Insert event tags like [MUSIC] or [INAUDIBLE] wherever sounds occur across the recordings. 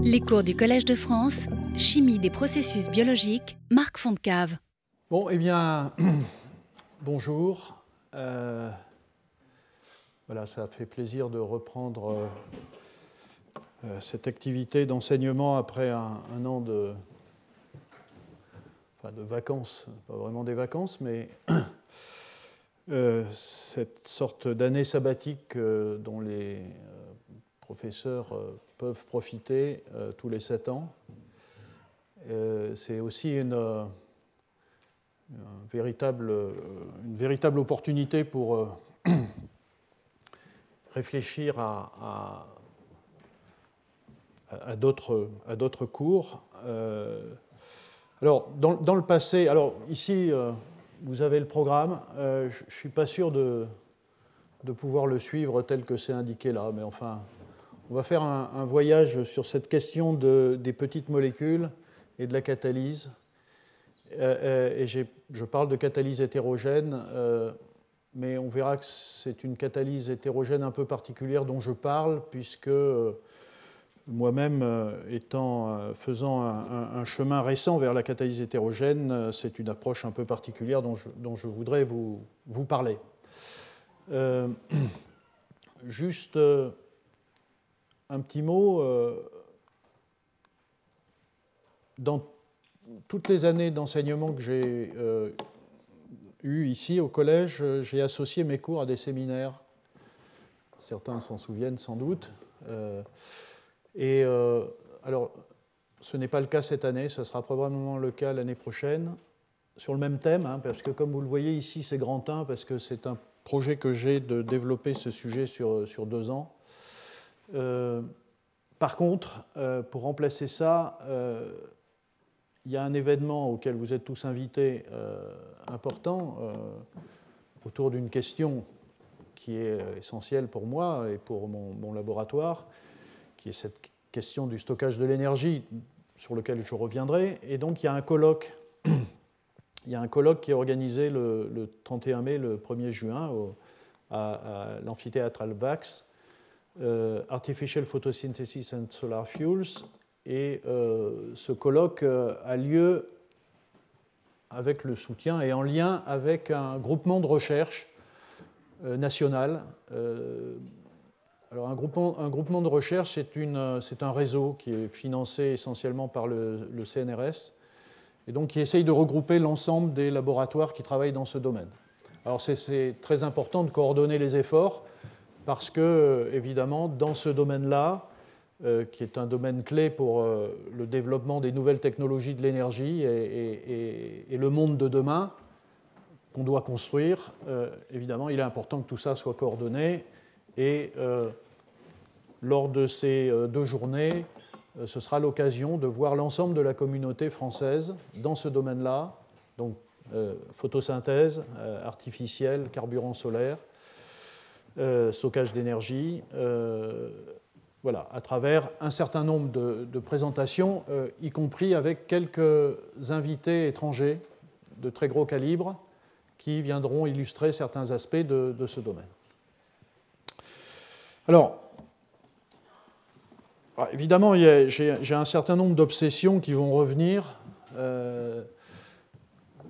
Les cours du Collège de France, Chimie des processus biologiques, Marc Fontcave. Bon, eh bien, [CLEARS THROAT] bonjour. Euh, voilà, ça fait plaisir de reprendre euh, euh, cette activité d'enseignement après un, an de, vacances, pas vraiment des vacances, mais [CLEARS THROAT] cette sorte d'année sabbatique dont les professeurs peuvent profiter euh, tous les sept ans. Euh, c'est aussi une, véritable, une véritable opportunité pour euh, [CLEARS THROAT] réfléchir à, à, à d'autres cours. alors, dans, dans, le passé, alors ici, vous avez le programme. je ne suis pas sûr de, de pouvoir le suivre tel que c'est indiqué là, mais enfin, on va faire un, voyage sur cette question des petites molécules et de la catalyse. Euh, euh, et je parle de catalyse hétérogène, euh, mais on verra que c'est une catalyse hétérogène un peu particulière dont je parle, puisque moi-même, étant, faisant un, chemin récent vers la catalyse hétérogène, c'est une approche un peu particulière dont je, voudrais vous, vous parler. [CLEARS THROAT] juste un petit mot. Euh, dans toutes les années d'enseignement que j'ai euh, eues ici au collège, j'ai associé mes cours à des séminaires. Certains s'en souviennent sans doute. Euh, et alors, ce n'est pas le cas cette année, ça sera probablement le cas l'année prochaine, sur le même thème, hein, parce que comme vous le voyez ici, c'est grand 1, parce que c'est un projet que j'ai de développer ce sujet sur deux ans. Euh, par contre, euh, pour remplacer ça, euh, il y a un événement auquel vous êtes tous invités important autour d'une question qui est essentielle pour moi et pour mon, laboratoire, qui est cette question du stockage de l'énergie sur lequel je reviendrai. Et donc il y a un colloque, [CLEARS THROAT] il y a un colloque qui est organisé le, 31 mai, le 1er juin à, l'amphithéâtre Alvax euh, Artificial Photosynthesis and Solar Fuels. Et euh, ce colloque euh, a lieu avec le soutien et en lien avec un groupement de recherche national. alors un groupement, un groupement de recherche, c'est un réseau qui est financé essentiellement par le, le, CNRS et donc qui essaye de regrouper l'ensemble des laboratoires qui travaillent dans ce domaine. Alors c'est très important de coordonner les efforts parce que, euh, évidemment, dans ce domaine-là, euh, qui est un domaine clé pour euh, le développement des nouvelles technologies de l'énergie et, le monde de demain qu'on doit construire, évidemment, il est important que tout ça soit coordonné. Et lors de ces deux journées, ce sera l'occasion de voir l'ensemble de la communauté française dans ce domaine-là, donc photosynthèse artificielle, carburant solaire, euh, stockage d'énergie, euh, voilà, à travers un certain nombre de, présentations, euh, y compris avec quelques invités étrangers de très gros calibre qui viendront illustrer certains aspects de, ce domaine. Alors, bah, évidemment, j'ai un certain nombre d'obsessions qui vont revenir.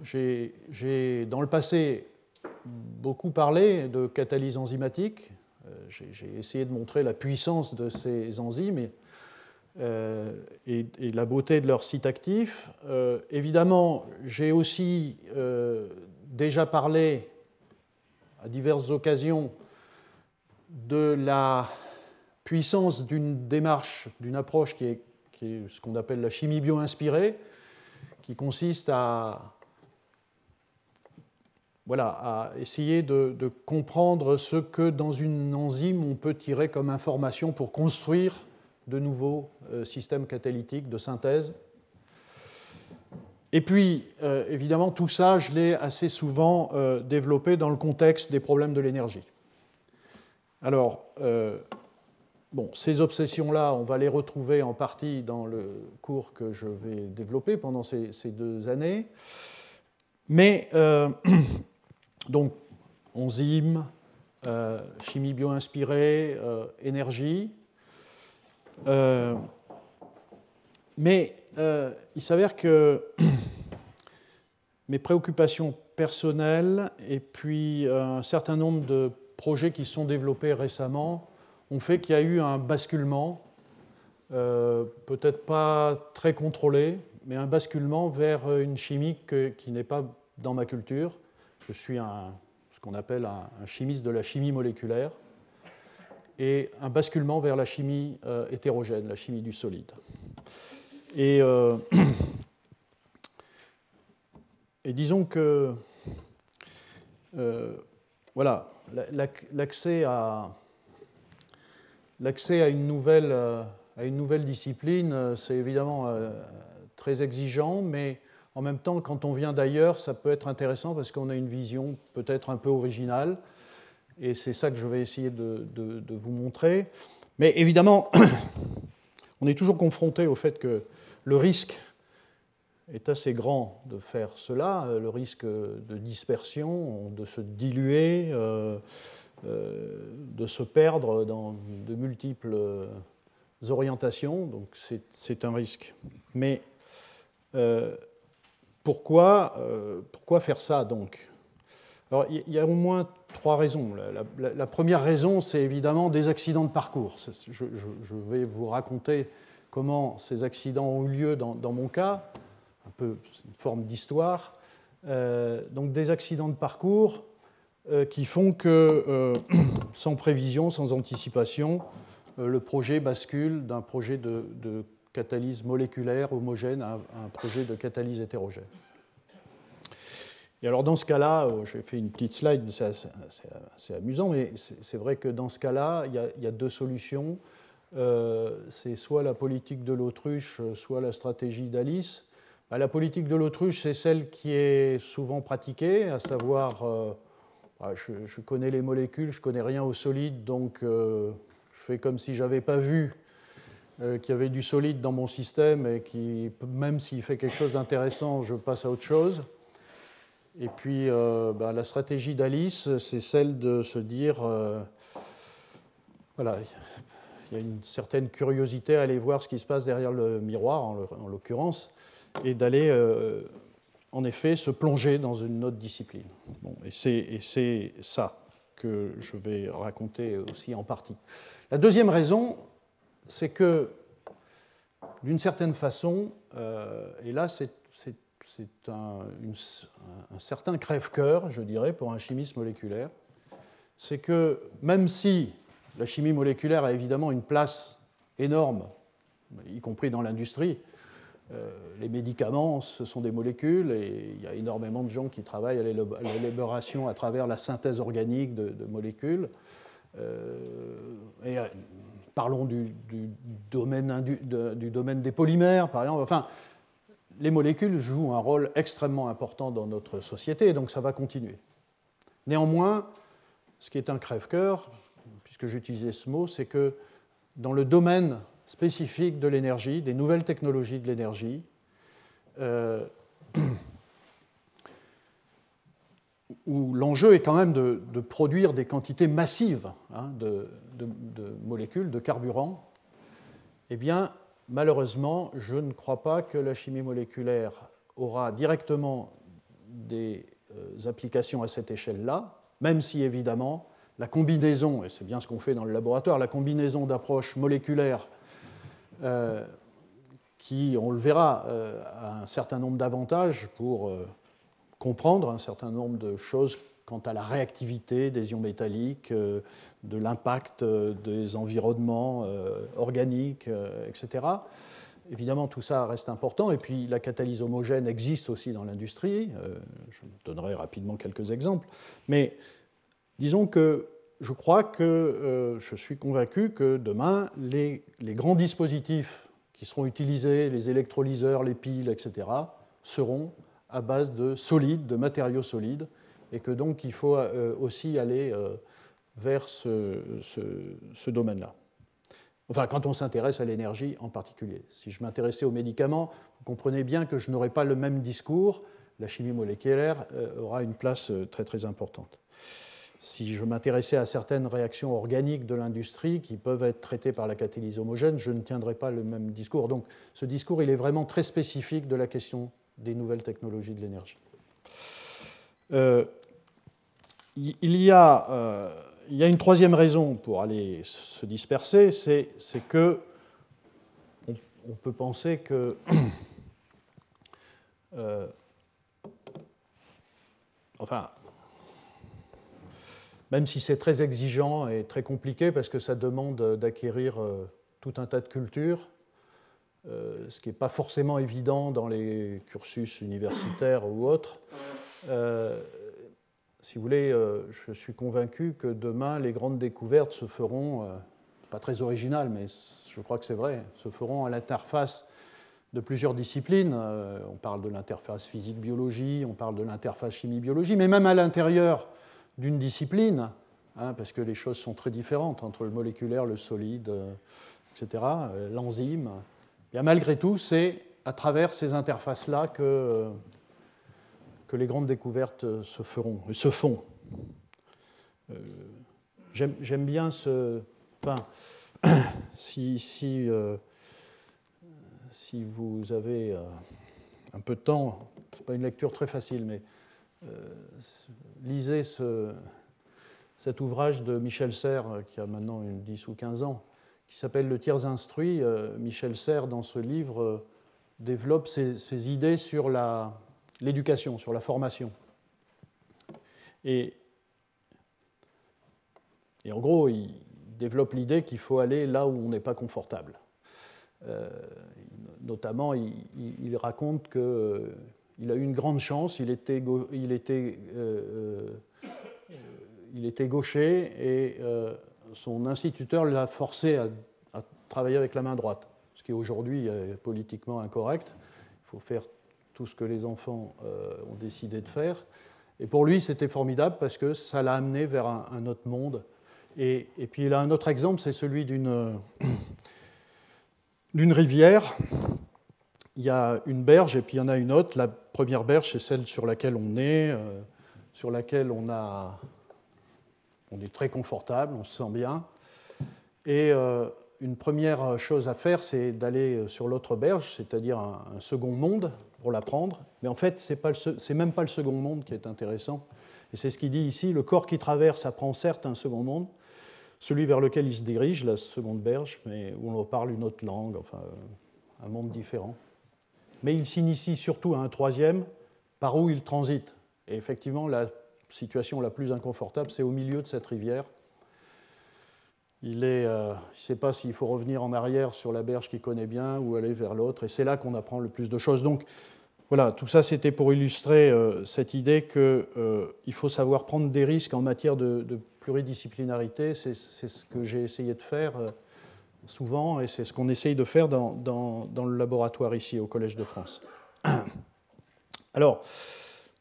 j'ai dans le passé beaucoup parlé de catalyse enzymatique. Euh, j'ai essayé de montrer la puissance de ces enzymes euh, et, la beauté de leur site actif. Euh, évidemment, j'ai aussi déjà parlé à diverses occasions de la puissance d'une démarche, d'une approche qui est ce qu'on appelle la chimie bio-inspirée, qui consiste à voilà, à essayer de, comprendre ce que dans une enzyme on peut tirer comme information pour construire de nouveaux euh, systèmes catalytiques de synthèse. Et puis, euh, évidemment, tout ça, je l'ai assez souvent euh, développé dans le contexte des problèmes de l'énergie. Alors, bon, ces obsessions-là, on va les retrouver en partie dans le cours que je vais développer pendant ces, ces deux années. Mais [CLEARS THROAT] Donc, enzymes, euh, chimie bio-inspirée, euh, énergie. Euh, mais il s'avère que [CLEARS THROAT] mes préoccupations personnelles et puis un certain nombre de projets qui sont développés récemment ont fait qu'il y a eu un basculement, peut-être pas très contrôlé, mais un basculement vers une chimie qui n'est pas dans ma culture. Je suis un, ce qu'on appelle un, chimiste de la chimie moléculaire et un basculement vers la chimie euh, hétérogène, la chimie du solide. Et, euh, [CLEARS THROAT] disons que euh, voilà, l'accès à, l'accès à, une nouvelle, à une nouvelle discipline, c'est évidemment très exigeant, mais en même temps, quand on vient d'ailleurs, ça peut être intéressant parce qu'on a une vision peut-être un peu originale, et c'est ça que je vais essayer de, vous montrer. Mais évidemment, [COUGHS] on est toujours confronté au fait que le risque est assez grand de faire cela, le risque de dispersion, de se diluer, euh, euh, de se perdre dans de multiples orientations, donc c'est un risque. Mais euh, pourquoi, euh, pourquoi, faire ça donc? Alors, il y a au moins trois raisons. La, première raison, c'est évidemment des accidents de parcours. Je, vais vous raconter comment ces accidents ont eu lieu dans, mon cas, un peu une forme d'histoire. Euh, donc des accidents de parcours qui font que, [CLEARS THROAT] sans prévision, sans anticipation, le projet bascule d'un projet de catalyse moléculaire homogène un projet de catalyse hétérogène. Et alors dans ce cas-là, euh, j'ai fait une petite slide, c'est amusant, mais c'est vrai que dans ce cas-là, il, y a deux solutions. Euh, c'est soit la politique de l'autruche, soit la stratégie d'Alice. Bah, la politique de l'autruche, c'est celle qui est souvent pratiquée, à savoir, euh, bah, je, connais les molécules, je connais rien au solide, donc je fais comme si j'avais pas vu euh, qu'il y avait du solide dans mon système et qui, même s'il fait quelque chose d'intéressant, je passe à autre chose. Et puis euh, ben, la stratégie d'Alice, c'est celle de se dire, euh, voilà, il y a une certaine curiosité à aller voir ce qui se passe derrière le miroir, en l'occurrence, et d'aller en effet se plonger dans une autre discipline. Bon, et c'est ça que je vais raconter aussi en partie. La deuxième raison, c'est que, d'une certaine façon, euh, et là c'est un, certain crève-cœur, je dirais, pour un chimiste moléculaire, c'est que même si la chimie moléculaire a évidemment une place énorme, y compris dans l'industrie, euh, les médicaments, ce sont des molécules et il y a énormément de gens qui travaillent à l'élaboration à travers la synthèse organique de, molécules. Euh, parlons du, domaine, des polymères, par exemple. Enfin, les molécules jouent un rôle extrêmement important dans notre société, donc ça va continuer. Néanmoins, ce qui est un crève-cœur, puisque j'utilisais ce mot, c'est que dans le domaine spécifique de l'énergie, des nouvelles technologies de l'énergie, euh, [CLEARS THROAT] où l'enjeu est quand même de, produire des quantités massives hein, de, molécules, de carburants, eh bien, malheureusement, je ne crois pas que la chimie moléculaire aura directement des euh, applications à cette échelle-là, même si évidemment la combinaison, et c'est bien ce qu'on fait dans le laboratoire, la combinaison d'approches moléculaires euh, qui, on le verra, euh, a un certain nombre d'avantages pour comprendre un certain nombre de choses quant à la réactivité des ions métalliques, euh, de l'impact euh, des environnements euh, organiques, etc. Évidemment, tout ça reste important. Et puis, la catalyse homogène existe aussi dans l'industrie. Je donnerai rapidement quelques exemples. Mais disons que je crois que je suis convaincu que demain, les, les, grands dispositifs qui seront utilisés, les électrolyseurs, les piles, etc., seront à base de solides, de matériaux solides, et que donc il faut euh, aussi aller euh, vers ce, domaine-là. Enfin, quand on s'intéresse à l'énergie en particulier. Si je m'intéressais aux médicaments, vous comprenez bien que je n'aurai pas le même discours. La chimie moléculaire euh, aura une place très très importante. si je m'intéressais à certaines réactions organiques de l'industrie qui peuvent être traitées par la catalyse homogène, je ne tiendrais pas le même discours. Donc ce discours, il est vraiment très spécifique de la question des nouvelles technologies de l'énergie. Euh, il, y a, euh, il y a une troisième raison pour aller se disperser, c'est que on, peut penser que euh, enfin, même si c'est très exigeant et très compliqué parce que ça demande d'acquérir tout un tas de cultures, ce qui n'est pas forcément évident dans les cursus universitaires ou autres. Euh, si vous voulez, je suis convaincu que demain, les grandes découvertes se feront, pas très originales, mais je crois que c'est vrai, se feront à l'interface de plusieurs disciplines. on parle de l'interface physique-biologie, on parle de l'interface chimie-biologie, mais même à l'intérieur d'une discipline, hein, parce que les choses sont très différentes entre le moléculaire, le solide, euh, etc., euh, l'enzyme. Bien, malgré tout, c'est à travers ces interfaces-là que, les grandes découvertes se, feront, se font. Euh, j'aime bien ce. Enfin, [COUGHS] si, si, si vous avez un peu de temps, ce n'est pas une lecture très facile, mais euh, lisez cet ouvrage de Michel Serres, euh, qui a maintenant une 10 ou 15 ans, qui s'appelle Le tiers instruit. Euh, Michel Serres, dans ce livre, développe ses, idées sur l'éducation, sur la formation. Et, en gros, il développe l'idée qu'il faut aller là où on n'est pas confortable. notamment, il, raconte que il a eu une grande chance, il était, il était, euh, euh, gaucher et euh, son instituteur l'a forcé à, travailler avec la main droite, ce qui aujourd'hui est politiquement incorrect. Il faut faire tout ce que les enfants ont décidé de faire. Et pour lui, c'était formidable parce que ça l'a amené vers un, autre monde. Et, puis il a un autre exemple, c'est celui d'une rivière il y a une berge et puis il y en a une autre. La première berge, c'est celle sur laquelle on est, euh, sur laquelle on, a, on est très confortable, on se sent bien. Et euh, une première chose à faire, c'est d'aller sur l'autre berge, c'est-à-dire un, second monde, pour l'apprendre. Mais en fait, ce n'est même pas le second monde qui est intéressant. Et c'est ce qu'il dit ici, le corps qui traverse apprend certes un second monde, celui vers lequel il se dirige, la seconde berge, mais où on parle une autre langue, enfin un monde différent mais il s'initie surtout à un troisième par où il transite. Et effectivement, la situation la plus inconfortable, c'est au milieu de cette rivière. Il ne euh, sait pas s'il faut revenir en arrière sur la berge qu'il connaît bien ou aller vers l'autre, et c'est là qu'on apprend le plus de choses. Donc voilà, tout ça c'était pour illustrer euh, cette idée qu'il euh, faut savoir prendre des risques en matière de, pluridisciplinarité. C'est ce que j'ai essayé de faire souvent, et c'est ce qu'on essaye de faire dans, dans, le laboratoire ici au Collège de France. [CLEARS THROAT] Alors,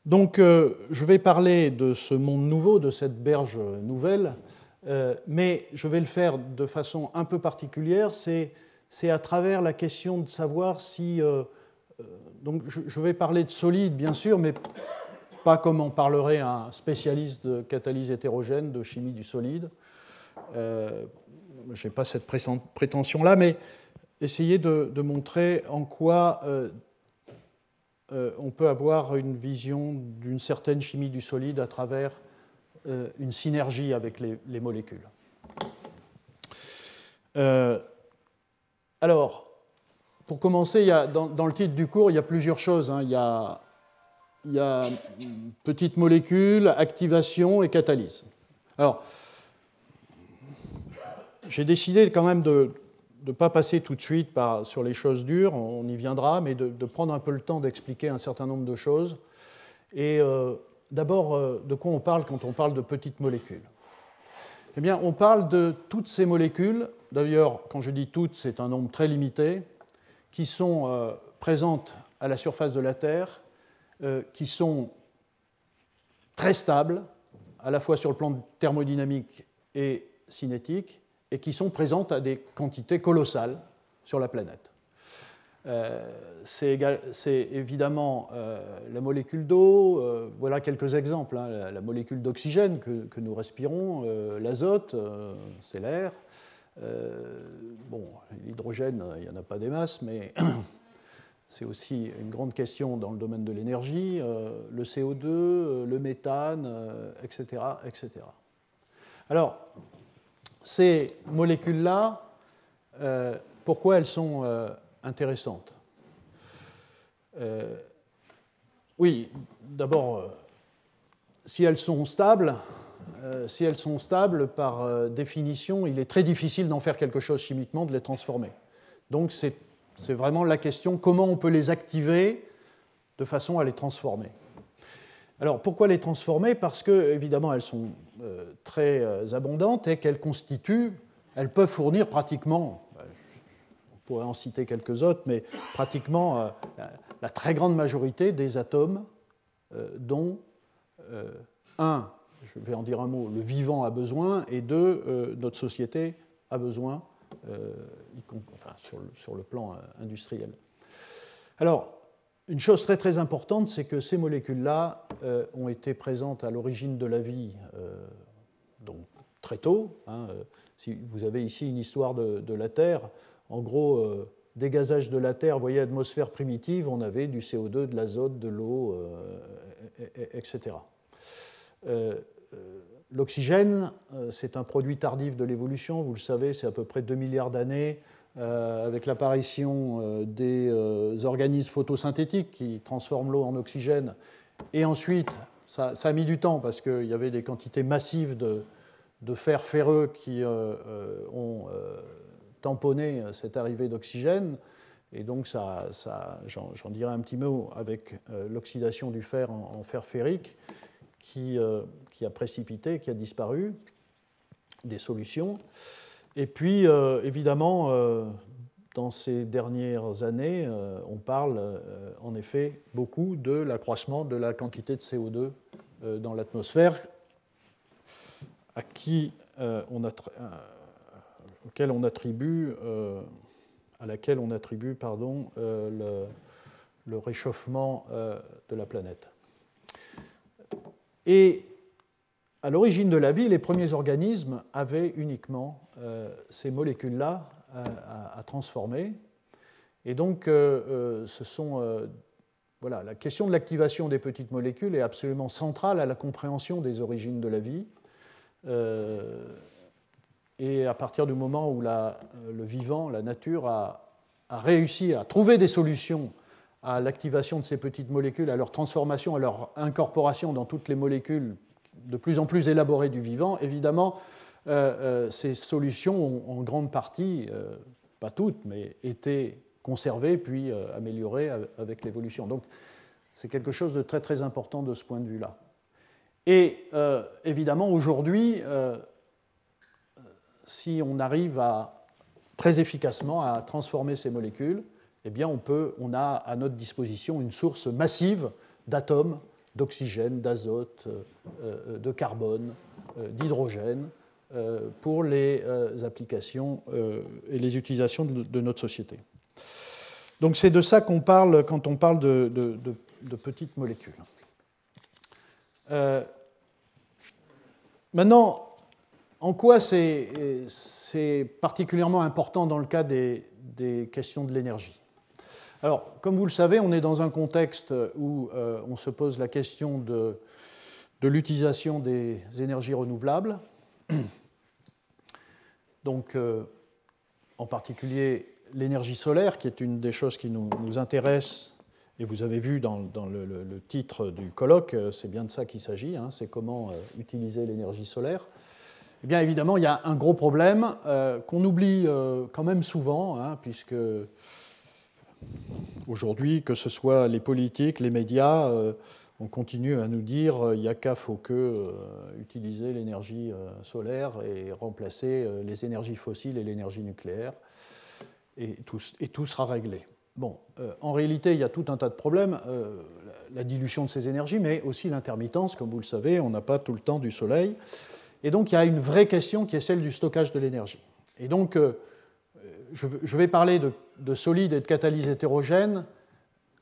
donc, euh, je vais parler de ce monde nouveau, de cette berge nouvelle, euh, mais je vais le faire de façon un peu particulière. C'est, à travers la question de savoir si. Euh, donc, je, vais parler de solide, bien sûr, mais pas comme en parlerait un spécialiste de catalyse hétérogène, de chimie du solide je n'ai pas cette prétention-là, mais essayer de, montrer en quoi euh, euh, on peut avoir une vision d'une certaine chimie du solide à travers euh, une synergie avec les, molécules. alors, pour commencer, dans, le titre du cours, il y a plusieurs choses. Hein. Il, y a, il y activation et catalyse. Alors, j'ai décidé quand même de ne pas passer tout de suite sur les choses dures, on y viendra, mais de, prendre un peu le temps d'expliquer un certain nombre de choses. Et euh, d'abord, euh, de quoi on parle quand on parle de petites molécules? Eh bien, on parle de toutes ces molécules, d'ailleurs, quand je dis toutes, c'est un nombre très limité, qui sont euh, présentes à la surface de la Terre, qui sont très stables, à la fois sur le plan thermodynamique et cinétique, et qui sont présentes à des quantités colossales sur la planète. c'est évidemment la molécule d'eau. voilà quelques exemples. Hein. la, molécule d'oxygène que, nous respirons, l'azote, c'est l'air. bon, l'hydrogène, il n'y en a pas des masses, mais [COUGHS] c'est aussi une grande question dans le domaine de l'énergie, euh, le CO2, euh, le méthane, etc., euh, etc. Alors, ces molécules-là, pourquoi elles sont intéressantes Oui, d'abord, si elles sont stables, si elles sont stables, par définition, il est très difficile d'en faire quelque chose chimiquement, de les transformer. Donc c'est vraiment la question comment on peut les activer de façon à les transformer. Alors pourquoi les transformer? Parce que évidemment elles sont euh, très euh, abondantes et qu'elles constituent, elles peuvent fournir pratiquement, euh, on pourrait en citer quelques autres, mais pratiquement la, très grande majorité des atomes dont un, je vais en dire un mot, le vivant a besoin, et deux, notre société a besoin euh, enfin, sur, le, plan euh, industriel. Alors, une chose très très importante, c'est que ces molécules-là euh, ont été présentes à l'origine de la vie donc très tôt. Hein, si vous avez ici une histoire de, la Terre, en gros, dégazage de la Terre, vous voyez, atmosphère primitive, on avait du CO2, de l'azote, de l'eau, etc. L'oxygène, euh, c'est un produit tardif de l'évolution, vous le savez, c'est à peu près 2 milliards d'années, euh, avec l'apparition euh, des organismes photosynthétiques qui transforment l'eau en oxygène. Et ensuite, ça, a mis du temps parce qu'il y avait des quantités massives de, fer ferreux qui ont tamponné cette arrivée d'oxygène. Et donc, ça, j'en dirai un petit mot avec l'oxydation du fer en fer ferrique euh, qui, a précipité, qui a disparu, des solutions. Et puis, euh, évidemment, euh, dans ces dernières années, on parle en effet beaucoup de l'accroissement de la quantité de CO2 dans l'atmosphère, à qui on auquel on attribue, à laquelle on attribue pardon, le, réchauffement de la planète. Et à l'origine de la vie, les premiers organismes avaient uniquement euh, ces molécules-là à, transformer. Et donc, euh, euh, ce sont, voilà, la question de l'activation des petites molécules est absolument centrale à la compréhension des origines de la vie. et à partir du moment où le vivant, la nature, a, réussi à trouver des solutions à l'activation de ces petites molécules, à leur transformation, à leur incorporation dans toutes les molécules de plus en plus élaborées du vivant, évidemment, euh, euh, ces solutions ont en grande partie, euh, pas toutes, mais été conservées puis améliorées avec l'évolution. Donc c'est quelque chose de très très important de ce point de vue-là. Et évidemment, aujourd'hui, si on arrive très efficacement à transformer ces molécules, eh bien on, a à notre disposition une source massive d'atomes, d'oxygène, d'azote, euh, euh, de carbone, euh, d'hydrogène pour les applications et les utilisations de notre société. Donc c'est de ça qu'on parle quand on parle de, petites molécules. maintenant, en quoi c'est particulièrement important dans le cas des, questions de l'énergie? Alors, comme vous le savez, on est dans un contexte où euh, on se pose la question de, l'utilisation des énergies renouvelables. [CLEARS THROAT] Donc, euh, en particulier l'énergie solaire, qui est une des choses qui nous, intéresse, et vous avez vu dans, le, titre du colloque, euh, c'est bien de ça qu'il s'agit, hein, c'est comment utiliser l'énergie solaire. Eh bien, évidemment, il y a un gros problème qu'on oublie quand même souvent, hein, puisque Aujourd'hui, que ce soit les politiques, les médias, euh, on continue à nous dire il euh, n'y a qu'à, euh, utiliser l'énergie solaire et remplacer les énergies fossiles et l'énergie nucléaire, et tout, sera réglé. Bon, en réalité, il y a tout un tas de problèmes, la dilution de ces énergies, mais aussi l'intermittence, comme vous le savez, on n'a pas tout le temps du soleil. Et donc, il y a une vraie question qui est celle du stockage de l'énergie. Et donc, je, vais parler de, de, solide et de catalyse hétérogène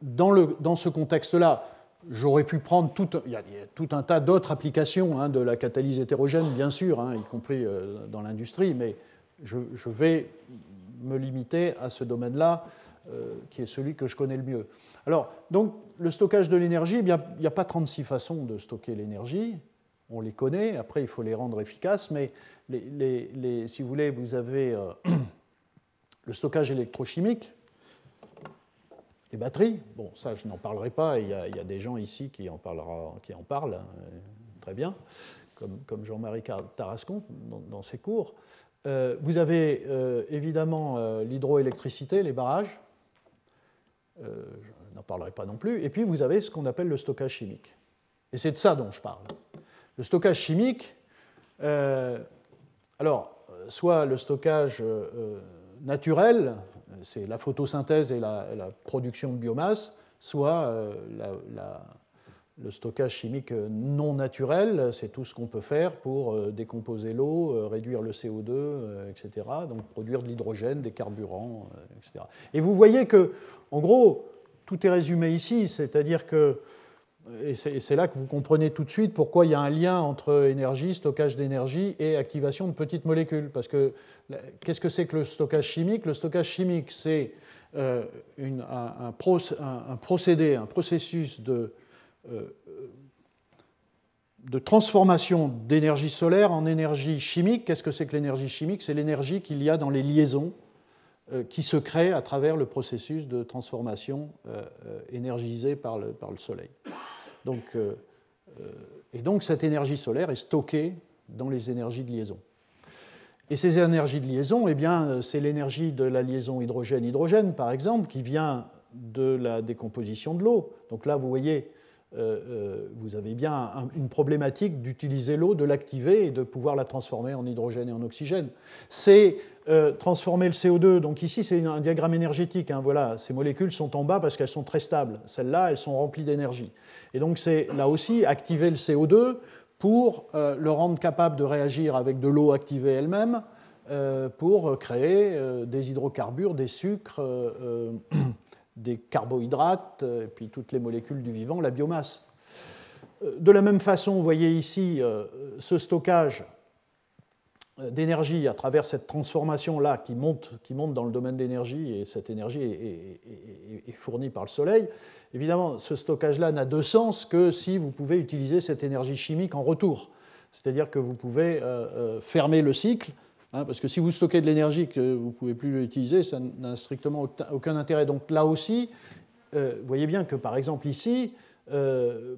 dans, le, dans ce contexte-là. J'aurais pu prendre tout, y a, tout un tas d'autres applications hein, de la catalyse hétérogène, bien sûr, hein, y compris euh, dans l'industrie, mais je, vais me limiter à ce domaine-là, euh, qui est celui que je connais le mieux. Alors, donc, le stockage de l'énergie, il n'y a, pas 36 façons de stocker l'énergie. On les connaît, après il faut les rendre efficaces, mais si vous voulez, vous avez euh, [CLEARS THROAT] le stockage électrochimique, batteries, bon, ça je n'en parlerai pas, il y, a, des gens ici qui en, parlera, parlent hein, très bien, comme, comme Jean-Marie Tarascon dans, ses cours. Euh, vous avez euh, évidemment euh, l'hydroélectricité, les barrages, je n'en parlerai pas non plus, et puis vous avez ce qu'on appelle le stockage chimique. Et c'est de ça dont je parle. Le stockage chimique, alors, soit le stockage naturel, c'est la photosynthèse et la, production de biomasse, soit euh, le stockage chimique non naturel, c'est tout ce qu'on peut faire pour euh, décomposer l'eau, euh, réduire le CO2, etc. Donc produire de l'hydrogène, des carburants, etc. Et vous voyez que, en gros, tout est résumé ici, c'est-à-dire que et c'est là que vous comprenez tout de suite pourquoi il y a un lien entre énergie, stockage d'énergie et activation de petites molécules. Parce que qu'est-ce que c'est que le stockage chimique? Le stockage chimique, c'est euh, un, procédé, un processus de, euh, de transformation d'énergie solaire en énergie chimique. Qu'est-ce que c'est que l'énergie chimique? C'est l'énergie qu'il y a dans les liaisons euh, qui se créent à travers le processus de transformation énergisé par le, par le Soleil. Donc, euh, euh, et donc cette énergie solaire est stockée dans les énergies de liaison. Et ces énergies de liaison, eh bien, c'est l'énergie de la liaison hydrogène-hydrogène, par exemple, qui vient de la décomposition de l'eau. Donc là, vous voyez, euh, vous avez bien une problématique d'utiliser l'eau, de l'activer et de pouvoir la transformer en hydrogène et en oxygène. C'est transformer le CO2. Donc ici, c'est un diagramme énergétique. Hein, voilà, ces molécules sont en bas parce qu'elles sont très stables. Celles-là, elles sont remplies d'énergie. Et donc c'est là aussi activer le CO2 pour euh, le rendre capable de réagir avec de l'eau activée elle-même euh, pour créer euh, des hydrocarbures, des sucres, [CLEARS THROAT] des carbohydrates, et puis toutes les molécules du vivant, la biomasse. De la même façon, vous voyez ici ce stockage d'énergie à travers cette transformation-là qui monte, qui monte dans le domaine d'énergie, et cette énergie est, fournie par le Soleil, Évidemment, ce stockage-là n'a de sens que si vous pouvez utiliser cette énergie chimique en retour. C'est-à-dire que vous pouvez euh, euh, fermer le cycle, hein, parce que si vous stockez de l'énergie que vous ne pouvez plus utiliser, ça n'a strictement aucun intérêt. Donc là aussi, euh, voyez bien que par exemple ici,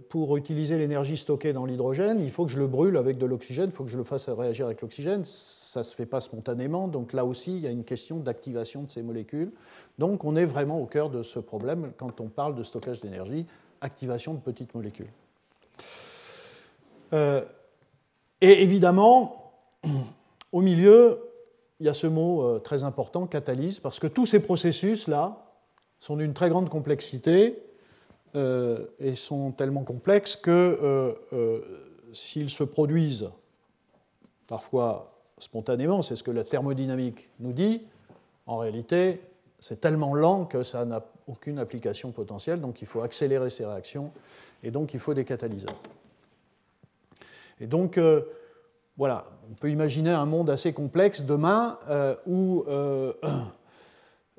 pour utiliser l'énergie stockée dans l'hydrogène, il faut que je le brûle avec de l'oxygène, il faut que je le fasse réagir avec l'oxygène. Ça ne se fait pas spontanément, donc là aussi, il y a une question d'activation de ces molécules. Donc on est vraiment au cœur de ce problème quand on parle de stockage d'énergie, activation de petites molécules. Euh, et évidemment, au milieu, il y a ce mot euh, très important, catalyse, parce que tous ces processus-là sont d'une très grande complexité euh, et sont tellement complexes que s'ils se produisent parfois spontanément, c'est ce que la thermodynamique nous dit, en réalité, c'est tellement lent que ça n'a aucune application potentielle, donc il faut accélérer ces réactions, et donc il faut des catalyseurs. Et donc, euh, voilà, on peut imaginer un monde assez complexe demain euh, où, euh, [CLEARS THROAT]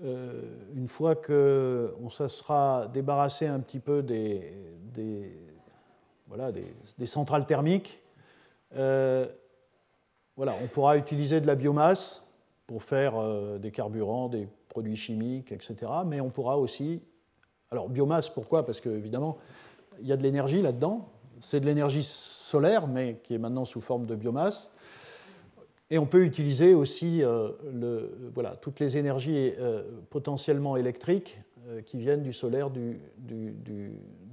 une fois qu'on se sera débarrassé un petit peu des, voilà, des, centrales thermiques, voilà, on pourra utiliser de la biomasse pour faire des carburants, des produits chimiques, etc. Mais on pourra aussi. Alors, biomasse, pourquoi? Parce qu'évidemment, il y a de l'énergie là-dedans. C'est de l'énergie solaire, mais qui est maintenant sous forme de biomasse. Et on peut utiliser aussi euh, voilà, toutes les énergies euh, potentiellement électriques euh, qui viennent du solaire, du, du,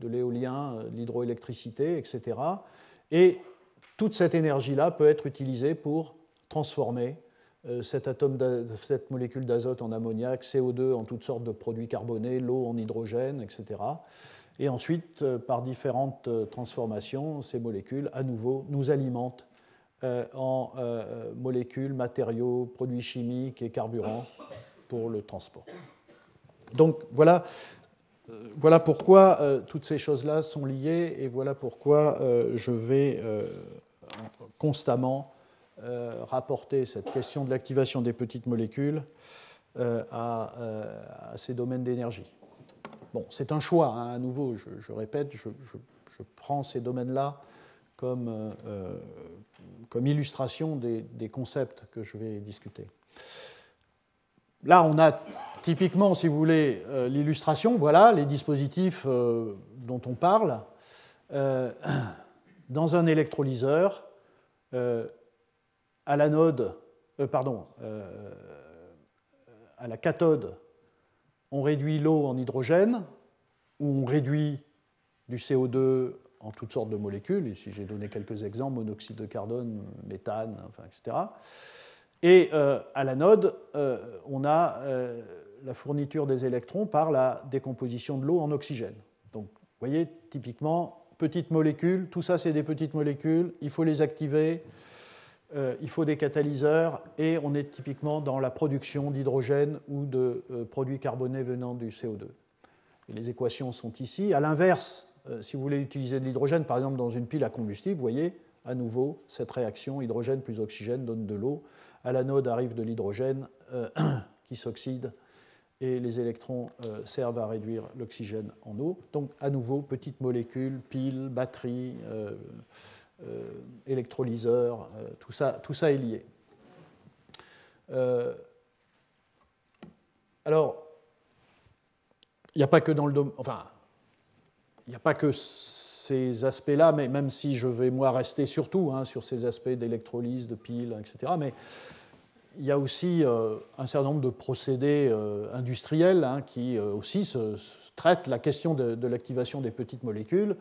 de l'éolien, de l'hydroélectricité, etc. Et toute cette énergie-là peut être utilisée pour transformer cet atome cette molécule d'azote en ammoniac, CO2 en toutes sortes de produits carbonés, l'eau en hydrogène, etc. Et ensuite, par différentes transformations, ces molécules, à nouveau, nous alimentent en molécules, matériaux, produits chimiques et carburants pour le transport. Donc voilà, voilà pourquoi toutes ces choses-là sont liées et voilà pourquoi je vais constamment rapporter cette question de l'activation des petites molécules à, ces domaines d'énergie. Bon, c'est un choix, hein, à nouveau, je, répète, je, prends ces domaines-là comme, euh, euh, comme, illustration des, concepts que je vais discuter. Là, on a typiquement, si vous voulez, euh, l'illustration, voilà les dispositifs dont on parle. dans un électrolyseur, pardon, à la cathode, on réduit l'eau en hydrogène, ou on réduit du CO2 en toutes sortes de molécules, ici j'ai donné quelques exemples, monoxyde de carbone, méthane, etc. Et euh, à l'anode, euh, on a euh, la fourniture des électrons par la décomposition de l'eau en oxygène. Donc, vous voyez, typiquement, petites molécules, tout ça c'est des petites molécules, il faut les activer, il faut des catalyseurs, et on est typiquement dans la production d'hydrogène ou de produits carbonés venant du CO2. Et les équations sont ici. À l'inverse, euh, si vous voulez utiliser de l'hydrogène, par exemple dans une pile à combustible, vous voyez, à nouveau, cette réaction hydrogène plus oxygène donne de l'eau. À l'anode arrive de l'hydrogène euh, [CLEARS THROAT] qui s'oxyde et les électrons euh, servent à réduire l'oxygène en eau. Donc, à nouveau, petites molécules, piles, batteries, électrolyseurs, tout, ça, tout ça est lié. alors, il n'y a pas que dans le domaine. Il n'y a pas que ces aspects-là, mais même si je vais moi rester surtout hein, sur ces aspects d'électrolyse, de piles, etc. Mais il y a aussi euh, un certain nombre de procédés euh, industriels hein, qui euh, aussi traitent la question de, l'activation des petites molécules.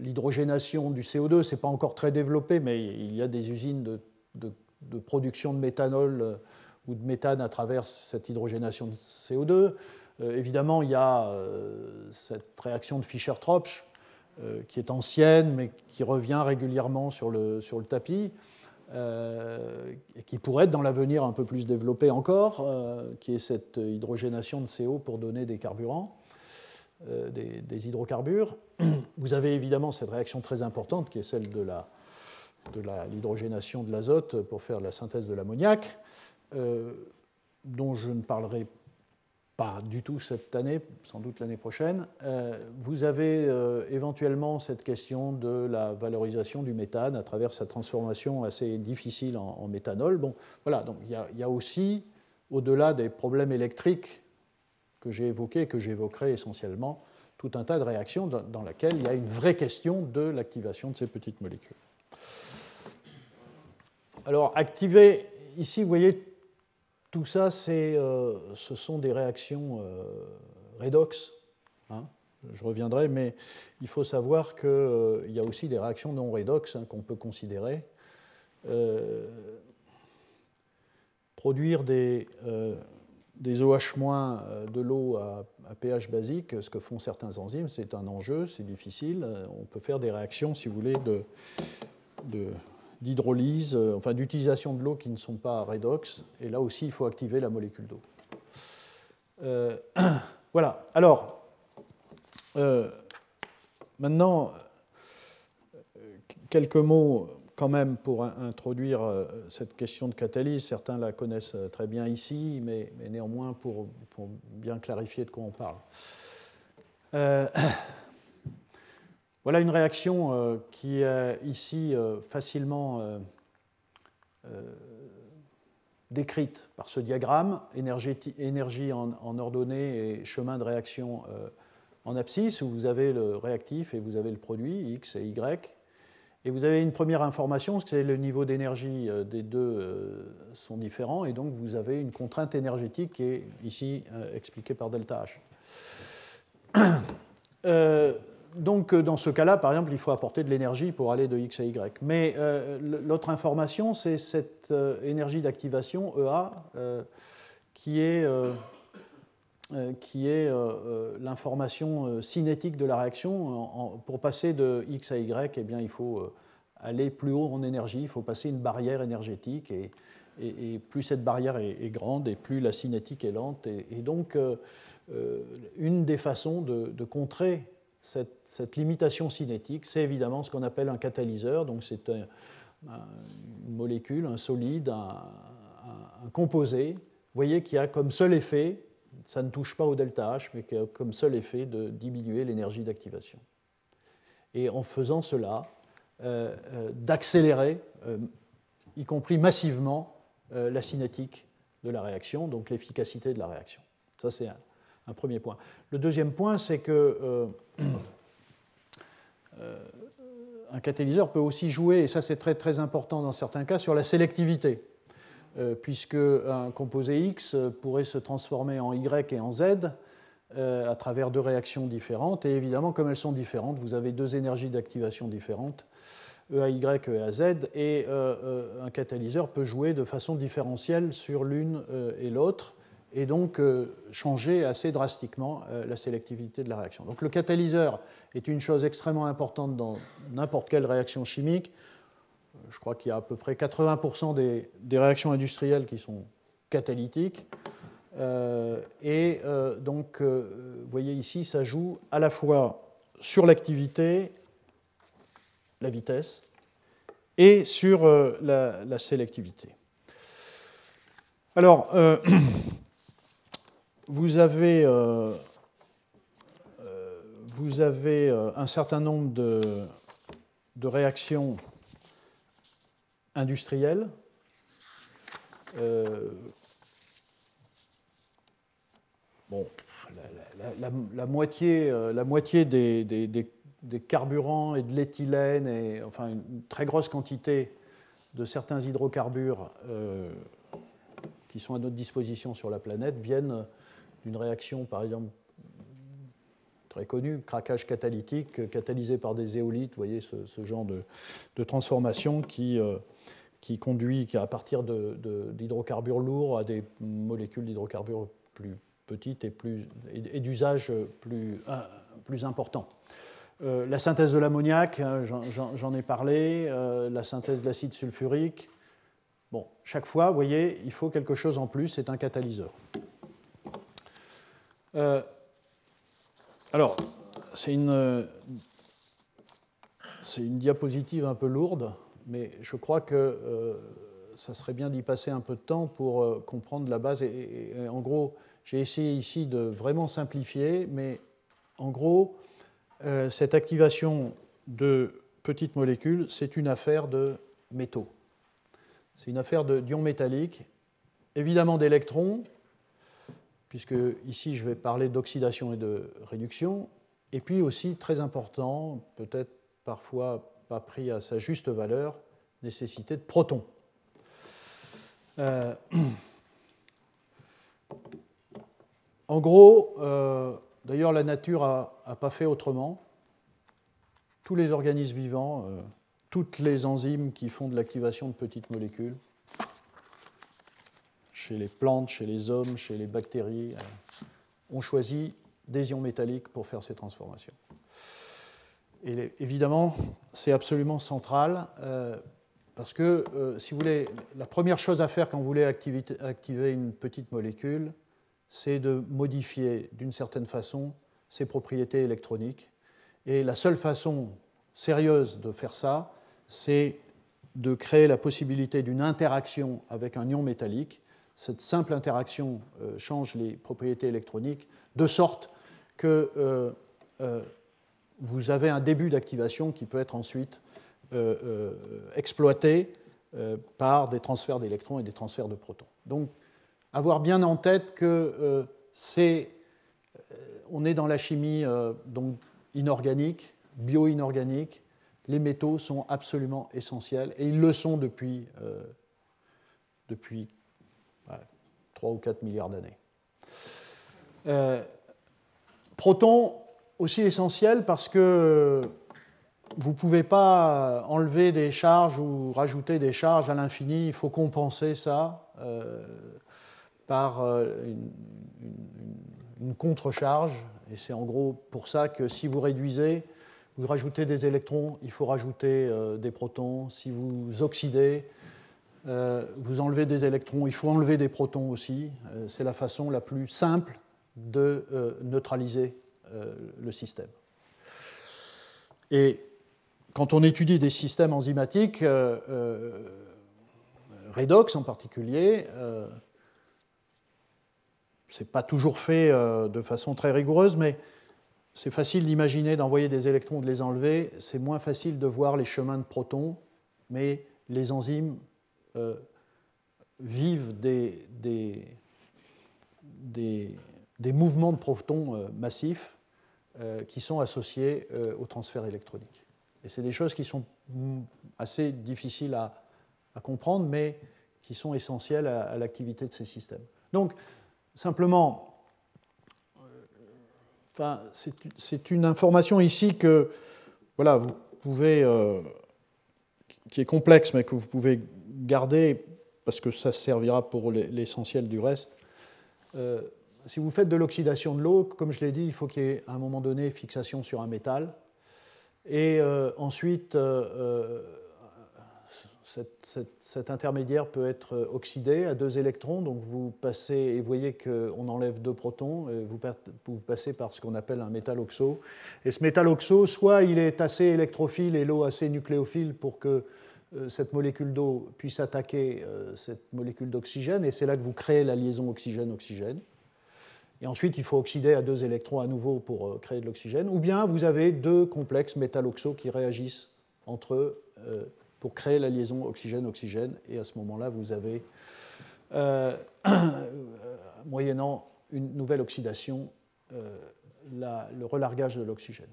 L'hydrogénation du CO2, ce n'est pas encore très développé, mais il y a des usines de production de méthanol ou de méthane à travers cette hydrogénation de CO2. Euh, évidemment, il y a euh, cette réaction de Fischer-Tropsch euh, qui est ancienne, mais qui revient régulièrement sur le, sur le tapis. et qui pourrait être dans l'avenir un peu plus développée encore, qui est cette hydrogénation de CO pour donner des carburants, des, hydrocarbures. [CLEARS THROAT] Vous avez évidemment cette réaction très importante qui est celle de la de l'hydrogénation de l'azote pour faire la synthèse de l'ammoniac, dont je ne parlerai pas du tout cette année, sans doute l'année prochaine. Euh, vous avez euh, éventuellement cette question de la valorisation du méthane à travers sa transformation assez difficile en, méthanol. Bon, voilà, donc il y, a, aussi, au-delà des problèmes électriques que j'ai évoqués, que j'évoquerai essentiellement, tout un tas de réactions dans, dans lesquelles il y a une vraie question de l'activation de ces petites molécules. Alors, activer, ici, vous voyez tout ça, euh, ce sont des réactions euh, redox. Hein. je reviendrai, mais il faut savoir qu'il euh, y a aussi des réactions non redox hein, qu'on peut considérer. produire des, des OH- de l'eau à, pH basique, ce que font certains enzymes, c'est un enjeu, c'est difficile. On peut faire des réactions, si vous voulez, de, de d'hydrolyse, euh, enfin d'utilisation de l'eau qui ne sont pas redox. Et là aussi, il faut activer la molécule d'eau. Euh, [CLEARS THROAT] voilà. Alors, euh, maintenant, quelques mots quand même pour introduire cette question de catalyse. Certains la connaissent très bien ici, mais, néanmoins pour, pour, bien clarifier de quoi on parle. [CLEARS THROAT] Voilà une réaction euh, qui est ici euh, facilement euh, décrite par ce diagramme, énergie, en, ordonnée et chemin de réaction en abscisse, où vous avez le réactif et vous avez le produit, X et Y. Et vous avez une première information, c'est le niveau d'énergie des deux sont différents, et donc vous avez une contrainte énergétique qui est ici expliquée par delta H [CLEARS THROAT] donc, euh, dans ce cas-là, par exemple, il faut apporter de l'énergie pour aller de X à Y. Mais euh, l'autre information, c'est cette euh, énergie d'activation, EA, qui est, qui est l'information cinétique de la réaction. pour passer de X à Y, eh bien, il faut aller plus haut en énergie, il faut passer une barrière énergétique. Et plus cette barrière est, grande, et plus la cinétique est lente. Et, donc, une des façons de, contrer cette, limitation cinétique, c'est évidemment ce qu'on appelle un catalyseur. Donc, c'est une molécule, un solide, un, composé. Vous voyez qu'il a comme seul effet, ça ne touche pas au delta H, mais qui a comme seul effet de diminuer l'énergie d'activation. Et en faisant cela, euh, d'accélérer, y compris massivement, euh, la cinétique de la réaction, donc l'efficacité de la réaction. Ça, c'est un, premier point. Le deuxième point, c'est que euh, euh, un catalyseur peut aussi jouer, et ça c'est très, important dans certains cas, sur la sélectivité, puisque un composé X pourrait se transformer en Y et en Z à travers deux réactions différentes, et évidemment, comme elles sont différentes, vous avez deux énergies d'activation différentes, EAY, EAZ, et euh, euh, un catalyseur peut jouer de façon différentielle sur l'une euh, et l'autre, et donc changer assez drastiquement la sélectivité de la réaction. Donc le catalyseur est une chose extrêmement importante dans n'importe quelle réaction chimique. Je crois qu'il y a à peu près 80% des, réactions industrielles qui sont catalytiques. et donc, vous voyez ici, ça joue à la fois sur l'activité la vitesse, et sur euh, la, sélectivité. Alors, euh, [CLEARS THROAT] vous avez, euh, vous avez un certain nombre de, réactions industrielles. bon, la, moitié, des, carburants et de l'éthylène, et enfin une très grosse quantité de certains hydrocarbures euh, qui sont à notre disposition sur la planète viennent d'une réaction, par exemple, très connue, craquage catalytique, catalysé par des éolites, vous voyez ce, genre de, transformation qui, euh, qui conduit à partir d'hydrocarbures lourds à des molécules d'hydrocarbures plus petites et, plus, et, d'usage plus, plus important. Euh, la synthèse de l'ammoniac, hein, j'en ai parlé, euh, la synthèse de l'acide sulfurique. Bon, chaque fois, vous voyez, il faut quelque chose en plus, c'est un catalyseur. Euh, alors, c'est une, diapositive un peu lourde, mais je crois que ça serait bien d'y passer un peu de temps pour comprendre la base. et en gros, j'ai essayé ici de vraiment simplifier, mais en gros, euh, cette activation de petites molécules, c'est une affaire de métaux. C'est une affaire d'ions métalliques, évidemment d'électrons, puisque ici je vais parler d'oxydation et de réduction, et puis aussi, très important, peut-être parfois pas pris à sa juste valeur, nécessité de protons. Euh, [CLEARS THROAT] en gros, euh, D'ailleurs, la nature n'a pas fait autrement. Tous les organismes vivants, euh, toutes les enzymes qui font de l'activation de petites molécules, chez les plantes, chez les hommes, chez les bactéries, euh, ont choisi des ions métalliques pour faire ces transformations. Et évidemment, c'est absolument central euh, parce que, si vous voulez, la première chose à faire quand vous voulez activer une petite molécule, c'est de modifier d'une certaine façon ses propriétés électroniques. Et la seule façon sérieuse de faire ça, c'est de créer la possibilité d'une interaction avec un ion métallique. Cette simple interaction euh, change les propriétés électroniques de sorte que euh, euh, vous avez un début d'activation qui peut être ensuite exploité par des transferts d'électrons et des transferts de protons. Donc avoir bien en tête que c'est, on est dans la chimie donc inorganique, bio-inorganique. Les métaux sont absolument essentiels et ils le sont depuis 3 ou 4 milliards d'années. protons aussi essentiels parce que vous ne pouvez pas enlever des charges ou rajouter des charges à l'infini, il faut compenser ça par euh, une, contre-charge. Et c'est en gros pour ça que si vous réduisez, vous rajoutez des électrons, il faut rajouter euh, des protons. Si vous oxydez, vous enlevez des électrons, il faut enlever des protons aussi. C'est la façon la plus simple de neutraliser le système. Et quand on étudie des systèmes enzymatiques, redox en particulier, ce n'est pas toujours fait de façon très rigoureuse, mais c'est facile d'imaginer d'envoyer des électrons, de les enlever. C'est moins facile de voir les chemins de protons, mais les enzymes euh, vivent des, mouvements de protons euh, massifs euh, qui sont associés au transfert électronique. Et c'est des choses qui sont assez difficiles à, comprendre, mais qui sont essentielles à, l'activité de ces systèmes. Donc, simplement, c'est une information ici que voilà, vous pouvez, qui est complexe, mais que vous pouvez garder parce que ça servira pour l'essentiel du reste. Euh, si vous faites de l'oxydation de l'eau, comme je l'ai dit, il faut qu'il y ait à un moment donné fixation sur un métal. Et euh, ensuite, cet intermédiaire peut être oxydé à deux électrons, donc vous passez, et vous voyez qu'on enlève deux protons, et vous, vous passez par ce qu'on appelle un métal oxo. Et ce métal oxo, soit il est assez électrophile et l'eau assez nucléophile pour que euh, cette molécule d'eau puisse attaquer euh, cette molécule d'oxygène, et c'est là que vous créez la liaison oxygène-oxygène. Et ensuite, il faut oxyder à deux électrons à nouveau pour euh, créer de l'oxygène. Ou bien vous avez deux complexes métal-oxo qui réagissent entre eux pour créer la liaison oxygène-oxygène. Et à ce moment-là, vous avez, euh, [COUGHS] moyennant une nouvelle oxydation, euh, le relargage de l'oxygène.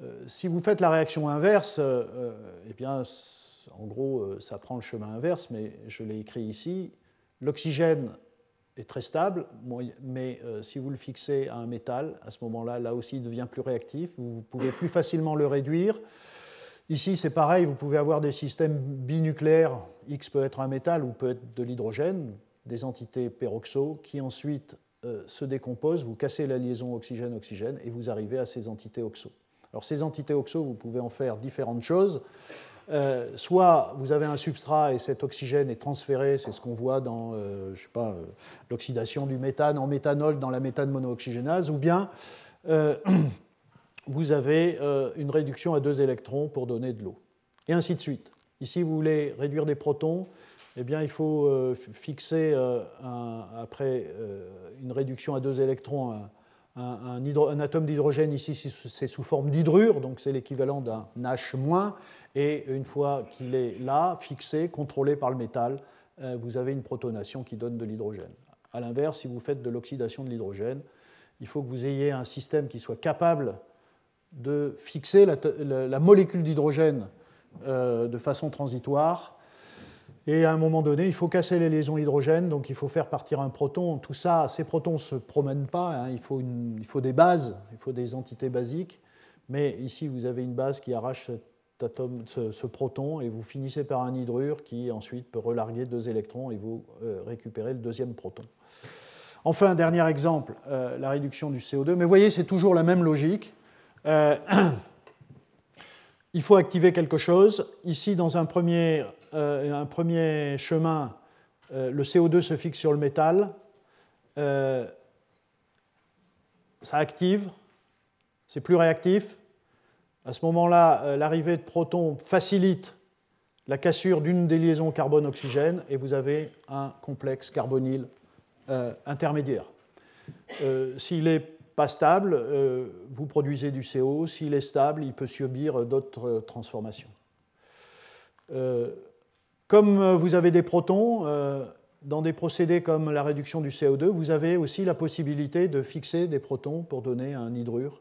Euh, si vous faites la réaction inverse, eh bien, en gros, ça prend le chemin inverse, mais je l'ai écrit ici. L'oxygène est très stable, mais si vous le fixez à un métal, à ce moment-là, là aussi, il devient plus réactif. Vous pouvez plus facilement le réduire. Ici, c'est pareil, vous pouvez avoir des systèmes binucléaires. X peut être un métal ou peut être de l'hydrogène, des entités peroxo, qui ensuite euh, se décomposent. Vous cassez la liaison oxygène-oxygène et vous arrivez à ces entités oxo. Alors, ces entités oxo, vous pouvez en faire différentes choses. Euh, soit vous avez un substrat et cet oxygène est transféré, c'est ce qu'on voit dans euh, pas, l'oxydation du méthane en méthanol dans la méthane monooxygénase, ou bien [CLEARS THROAT] vous avez euh, une réduction à deux électrons pour donner de l'eau. Et ainsi de suite. Ici, vous voulez réduire des protons, eh bien, il faut euh, fixer, euh, après une réduction à deux électrons, atome d'hydrogène. Ici, c'est sous forme d'hydrure, donc c'est l'équivalent d'un H-. Et une fois qu'il est là, fixé, contrôlé par le métal, vous avez une protonation qui donne de l'hydrogène. A l'inverse, si vous faites de l'oxydation de l'hydrogène, il faut que vous ayez un système qui soit capable de fixer la, molécule d'hydrogène euh, de façon transitoire. Et à un moment donné, il faut casser les liaisons hydrogènes, donc il faut faire partir un proton. Tout ça, ces protons ne se promènent pas, hein. il, faut il, faut des bases, il faut des entités basiques. Mais ici, vous avez une base qui arrache cet atome, ce, proton et vous finissez par un hydrure qui ensuite peut relarguer deux électrons et vous euh, récupérez le deuxième proton. Enfin, dernier exemple, euh, la réduction du CO2. Mais vous voyez, c'est toujours la même logique. Euh, [CLEARS THROAT] il faut activer quelque chose. Ici, dans un premier, un premier chemin, euh, le CO2 se fixe sur le métal. ça active. C'est plus réactif. À ce moment-là, l'arrivée de protons facilite la cassure d'une des liaisons carbone-oxygène et vous avez un complexe carbonyle intermédiaire. S'il est pas stable, euh, vous produisez du CO. S'il est stable, il peut subir d'autres transformations. Euh, comme vous avez des protons, euh, dans des procédés comme la réduction du CO2, vous avez aussi la possibilité de fixer des protons pour donner un hydrure.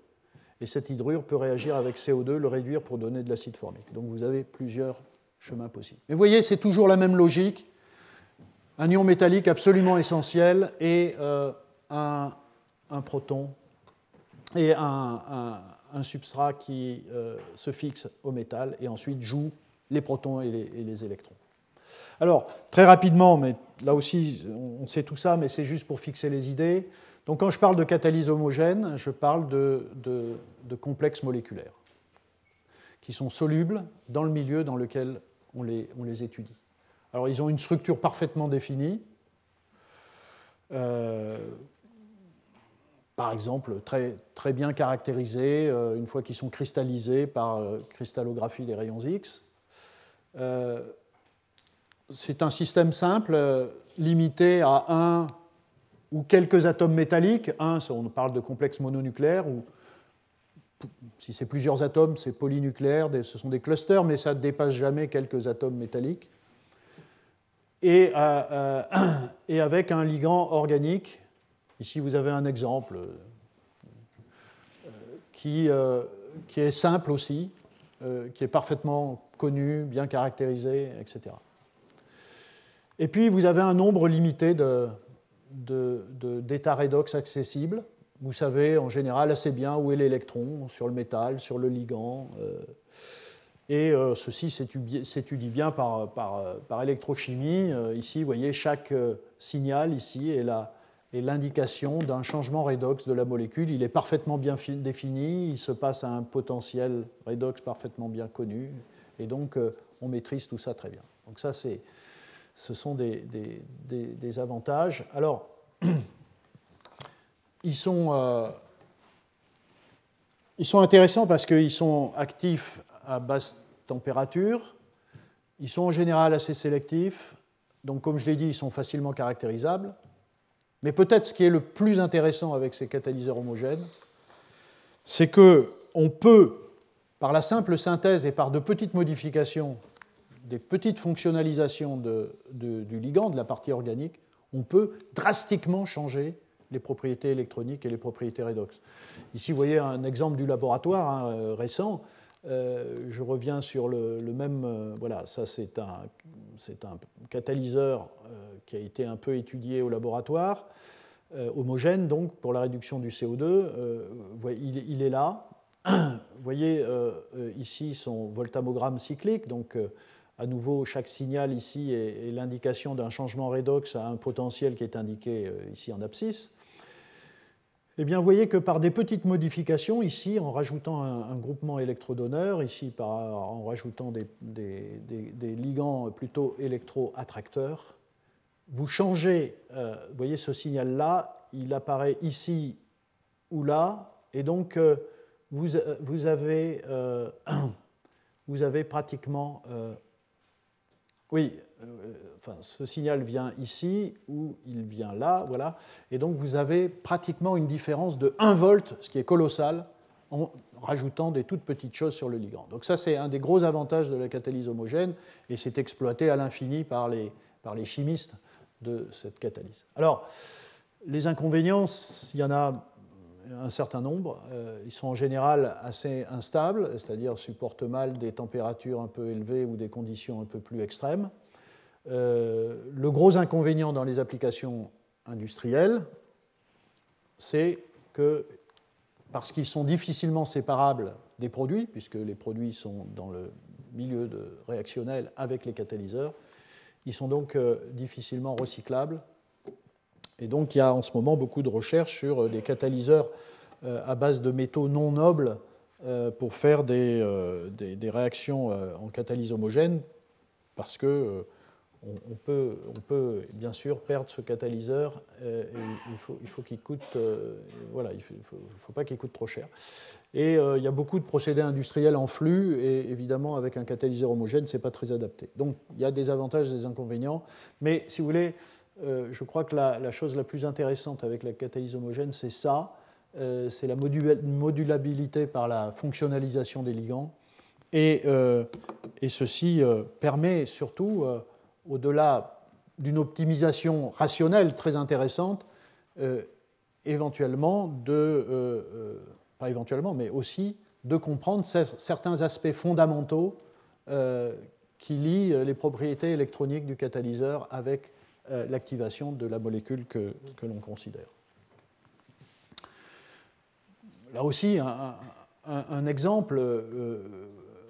Et cet hydrure peut réagir avec CO2, le réduire pour donner de l'acide formique. Donc vous avez plusieurs chemins possibles. Mais vous voyez, c'est toujours la même logique. Un ion métallique absolument essentiel et un, un proton et un, substrat qui euh, se fixe au métal et ensuite joue les protons et les, électrons. Alors, très rapidement, mais là aussi, on sait tout ça, mais c'est juste pour fixer les idées. Donc, quand je parle de catalyse homogène, je parle de, complexes moléculaires qui sont solubles dans le milieu dans lequel on les, étudie. Alors ils ont une structure parfaitement définie. Euh, par exemple, très, bien caractérisée euh, une fois qu'ils sont cristallisés par euh, cristallographie des rayons X. c'est un système simple, limité à un ou quelques atomes métalliques. Un, on parle de complexe mononucléaire, ou si c'est plusieurs atomes, c'est polynucléaire, ce sont des clusters, mais ça ne dépasse jamais quelques atomes métalliques. Et, euh, euh, [CLEARS THROAT] et, avec un ligand organique. Ici, vous avez un exemple euh, qui est simple aussi, qui est parfaitement connu, bien caractérisé, etc. Et puis, vous avez un nombre limité d'états de, de, redox accessibles vous savez en général assez bien où est l'électron sur le métal, sur le ligand. Euh, et euh, ceci s'étudie bien par, par, électrochimie. Euh, ici, vous voyez, chaque signal ici est l'indication d'un changement redox de la molécule. Il est parfaitement bien défini, il se passe à un potentiel redox parfaitement bien connu, et donc on maîtrise tout ça très bien. Donc ça, ce sont des, avantages. Alors, [CLEARS THROAT] ils sont, euh, ils sont intéressants parce qu'ils sont actifs à basse température, ils sont en général assez sélectifs, donc comme je l'ai dit, ils sont facilement caractérisables. Mais peut-être ce qui est le plus intéressant avec ces catalyseurs homogènes, c'est qu'on peut, par la simple synthèse et par de petites modifications, des petites fonctionnalisations du ligand, de la partie organique, on peut drastiquement changer les propriétés électroniques et les propriétés redox. Ici, vous voyez un exemple du laboratoire hein, euh, récent. Euh, je reviens sur le, même. Euh, voilà, ça c'est un, catalyseur qui a été un peu étudié au laboratoire, homogène donc pour la réduction du CO2. Il, il, est là. [CLEARS THROAT] Vous voyez ici son voltamogramme cyclique, donc à nouveau, chaque signal ici est, l'indication d'un changement redox à un potentiel qui est indiqué ici en abscisse. Eh bien, vous voyez que par des petites modifications, ici, en rajoutant un, groupement électrodonneur, ici, par, en rajoutant des, ligands plutôt électro-attracteurs, vous changez, euh, vous voyez ce signal-là, il apparaît ici ou là, et donc euh, euh, vous avez [CLEARS THROAT] pratiquement oui, euh, enfin, ce signal vient ici ou il vient là, voilà. Et donc vous avez pratiquement une différence de 1 volt, ce qui est colossal, en rajoutant des toutes petites choses sur le ligand. Donc ça, c'est un des gros avantages de la catalyse homogène, et c'est exploité à l'infini par les, par les chimistes de cette catalyse. Alors, les inconvénients, il y en a un certain nombre. Euh, ils sont en général assez instables, c'est-à-dire supportent mal des températures un peu élevées ou des conditions un peu plus extrêmes. Euh, le gros inconvénient dans les applications industrielles, c'est que parce qu'ils sont difficilement séparables des produits, puisque les produits sont dans le milieu réactionnel avec les catalyseurs, ils sont donc euh, difficilement recyclables et donc il y a en ce moment beaucoup de recherches sur euh, des catalyseurs euh, à base de métaux non nobles euh, pour faire des, des, réactions en catalyse homogène, parce que on, peut, on, peut, bien sûr perdre ce catalyseur. Et il faut, il faut qu'il voilà, il faut, pas qu'il coûte trop cher. Et il y a beaucoup de procédés industriels en flux, et évidemment avec un catalyseur homogène, ce n'est pas très adapté. Donc il y a des avantages et des inconvénients, mais si vous voulez, euh, je crois que la, chose la plus intéressante avec la catalyse homogène, c'est ça, euh, c'est la modulabilité par la fonctionnalisation des ligands. Et, euh, ceci permet surtout, au-delà d'une optimisation rationnelle très intéressante, éventuellement pas éventuellement, mais aussi de comprendre certains aspects fondamentaux qui lient les propriétés électroniques du catalyseur avec l'activation de la molécule que, l'on considère. Là aussi, un, exemple, euh,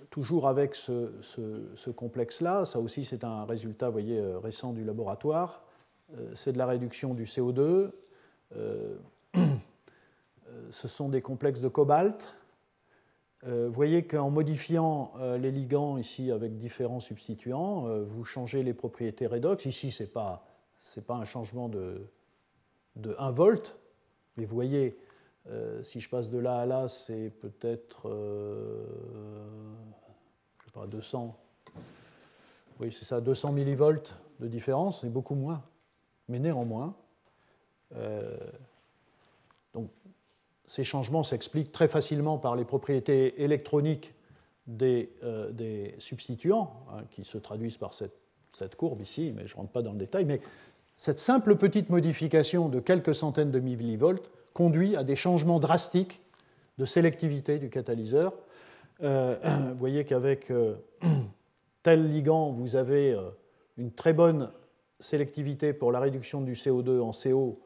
toujours avec ce, complexe-là, ça aussi c'est un résultat voyez, euh, récent du laboratoire, c'est de la réduction du CO2. [CLEARS THROAT] ce sont des complexes de cobalt. Vous voyez qu'en modifiant les ligands ici avec différents substituants, vous changez les propriétés redox. Ici, ce n'est pas, pas un changement de, de 1 volt, mais vous voyez, si je passe de là à là, c'est peut-être pas, 200, oui, c'est ça, 200 millivolts de différence, c'est beaucoup moins. Mais néanmoins, euh, donc, ces changements s'expliquent très facilement par les propriétés électroniques des, euh, substituants, hein, qui se traduisent par cette, courbe ici, mais je ne rentre pas dans le détail. Mais cette simple petite modification de quelques centaines de millivolts conduit à des changements drastiques de sélectivité du catalyseur. Euh, [CLEARS THROAT] vous voyez qu'avec [CLEARS THROAT] tel ligand, vous avez euh, une très bonne sélectivité pour la réduction du CO2 en CO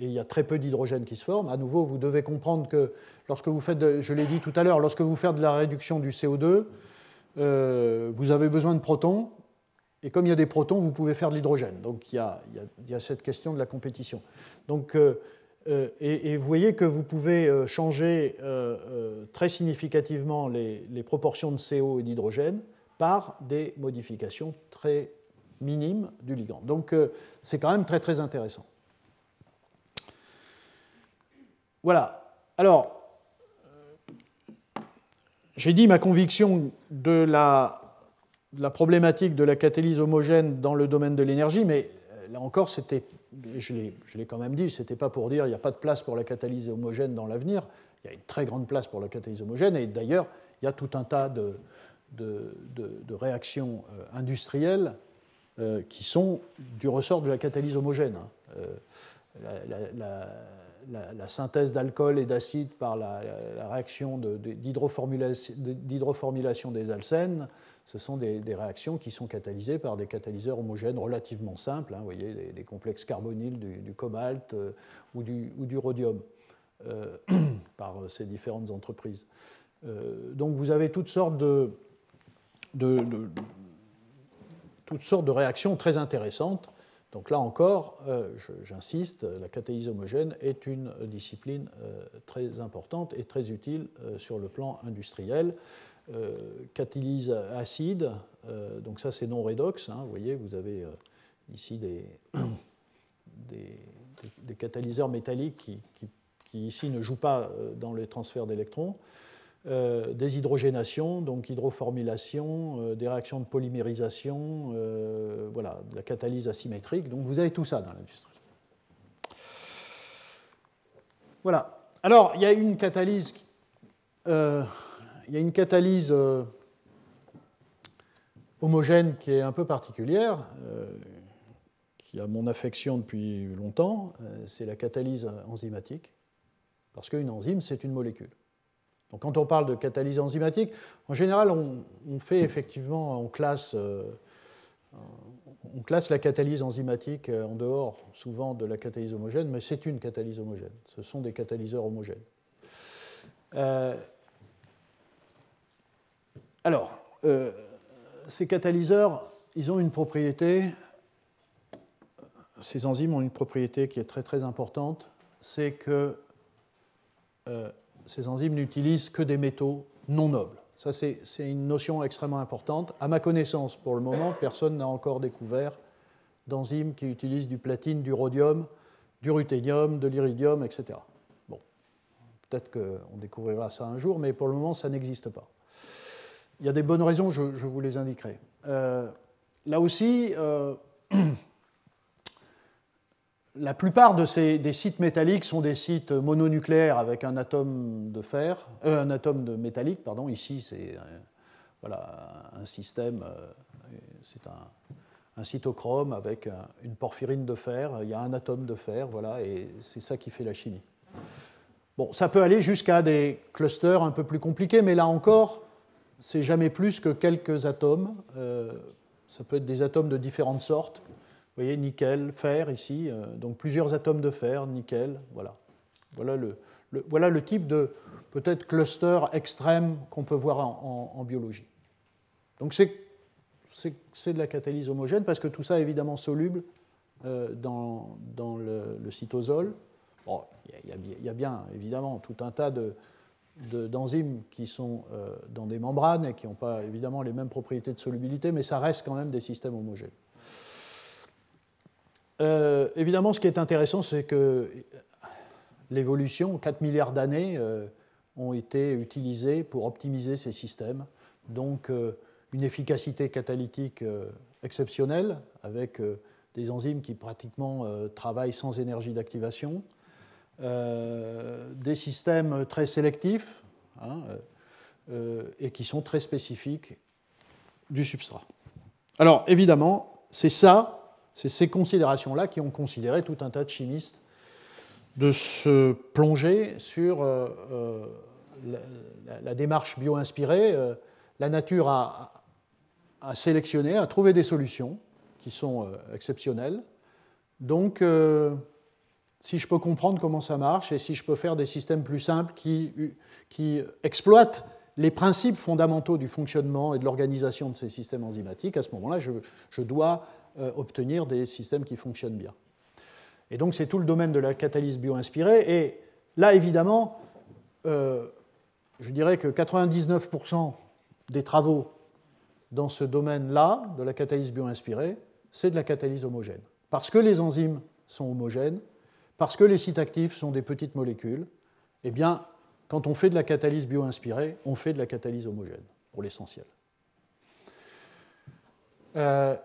et il y a très peu d'hydrogène qui se forme. À nouveau, vous devez comprendre que lorsque vous faites, je l'ai dit tout à l'heure, lorsque vous faites de la réduction du CO2, euh, vous avez besoin de protons, et comme il y a des protons, vous pouvez faire de l'hydrogène. Donc il y, a, cette question de la compétition. Donc, euh, et, vous voyez que vous pouvez changer très significativement les, les proportions de CO et d'hydrogène par des modifications très minimes du ligand. Donc euh, c'est quand même très très intéressant. Voilà. Alors, j'ai dit ma conviction de la, problématique de la catalyse homogène dans le domaine de l'énergie, mais euh, là encore, c'était, je l'ai quand même dit, ce n'était pas pour dire il n'y a pas de place pour la catalyse homogène dans l'avenir. Il y a une très grande place pour la catalyse homogène, et d'ailleurs, il y a tout un tas de, réactions euh, industrielles euh, qui sont du ressort de la catalyse homogène. Hein. Synthèse d'alcool et d'acide par la, réaction d'hydroformulation des alcènes, ce sont des, réactions qui sont catalysées par des catalyseurs homogènes relativement simples, hein, vous voyez, des, complexes carbonyles, du, cobalt ou, du, ou, du, rhodium, [CLEARS THROAT] par ces différentes entreprises. donc vous avez toutes sortes de, de, toutes sortes de réactions très intéressantes. Donc là encore, euh, j'insiste, la catalyse homogène est une discipline euh, très importante et très utile euh, sur le plan industriel. catalyse acide, donc ça c'est non redox, hein, vous voyez, vous avez ici [COUGHS] des, catalyseurs métalliques qui, qui, ici ne jouent pas dans les transferts d'électrons. Euh, des hydrogénations, donc hydroformylation, euh, des réactions de polymérisation, euh, voilà, de la catalyse asymétrique. Donc vous avez tout ça dans l'industrie. Voilà. Alors, il y a une catalyse, il y a une catalyse homogène qui est un peu particulière, qui a mon affection depuis longtemps, c'est la catalyse enzymatique, parce qu'une enzyme, c'est une molécule. Donc quand on parle de catalyse enzymatique, en général, on, fait effectivement, on classe, euh, on classe la catalyse enzymatique euh, en dehors souvent de la catalyse homogène, mais c'est une catalyse homogène. Ce sont des catalyseurs homogènes. Euh, alors, ces catalyseurs, ils ont une propriété, ces enzymes ont une propriété qui est très très importante, c'est que ces enzymes n'utilisent que des métaux non nobles. Ça, c'est une notion extrêmement importante. À ma connaissance, pour le moment, personne n'a encore découvert d'enzymes qui utilisent du platine, du rhodium, du ruthénium, de l'iridium, etc. Bon, peut-être qu'on découvrira ça un jour, mais pour le moment, ça n'existe pas. Il y a des bonnes raisons, je, vous les indiquerai. Euh, là aussi, euh, [CLEARS THROAT] la plupart de ces, des sites métalliques sont des sites mononucléaires avec un atome de fer, euh, un atome de métallique, pardon. Ici, c'est euh, voilà, un système, euh, c'est un, cytochrome avec une porphyrine de fer. Il y a un atome de fer, voilà, et c'est ça qui fait la chimie. Bon, ça peut aller jusqu'à des clusters un peu plus compliqués, mais là encore, c'est jamais plus que quelques atomes. ça peut être des atomes de différentes sortes vous voyez, nickel, fer ici, euh, donc plusieurs atomes de fer, nickel, voilà. Voilà le, voilà le type de peut-être cluster extrême qu'on peut voir en, biologie. Donc c'est de la catalyse homogène parce que tout ça est évidemment soluble euh, dans, dans le, cytosol. il, y a, bien évidemment tout un tas de, d'enzymes qui sont dans des membranes et qui n'ont pas évidemment les mêmes propriétés de solubilité, mais ça reste quand même des systèmes homogènes. Évidemment, ce qui est intéressant, c'est que l'évolution, 4 milliards d'années, ont été utilisées pour optimiser ces systèmes. Donc, une efficacité catalytique exceptionnelle, avec des enzymes qui pratiquement travaillent sans énergie d'activation, euh, des systèmes très sélectifs hein, euh, et qui sont très spécifiques du substrat. Alors évidemment, c'est ça, c'est ces considérations-là qui ont considéré tout un tas de chimistes de se plonger sur euh, la, démarche bio-inspirée. la nature a, sélectionné, a trouvé des solutions qui sont exceptionnelles. Donc, si je peux comprendre comment ça marche et si je peux faire des systèmes plus simples qui, exploitent les principes fondamentaux du fonctionnement et de l'organisation de ces systèmes enzymatiques, à ce moment-là, je, dois euh, obtenir des systèmes qui fonctionnent bien. Et donc, c'est tout le domaine de la catalyse bio-inspirée. Et là, évidemment, euh, je dirais que 99% des travaux dans ce domaine-là, de la catalyse bio-inspirée, c'est de la catalyse homogène. Parce que les enzymes sont homogènes, parce que les sites actifs sont des petites molécules, eh bien, quand on fait de la catalyse bio-inspirée, on fait de la catalyse homogène, pour l'essentiel. Euh,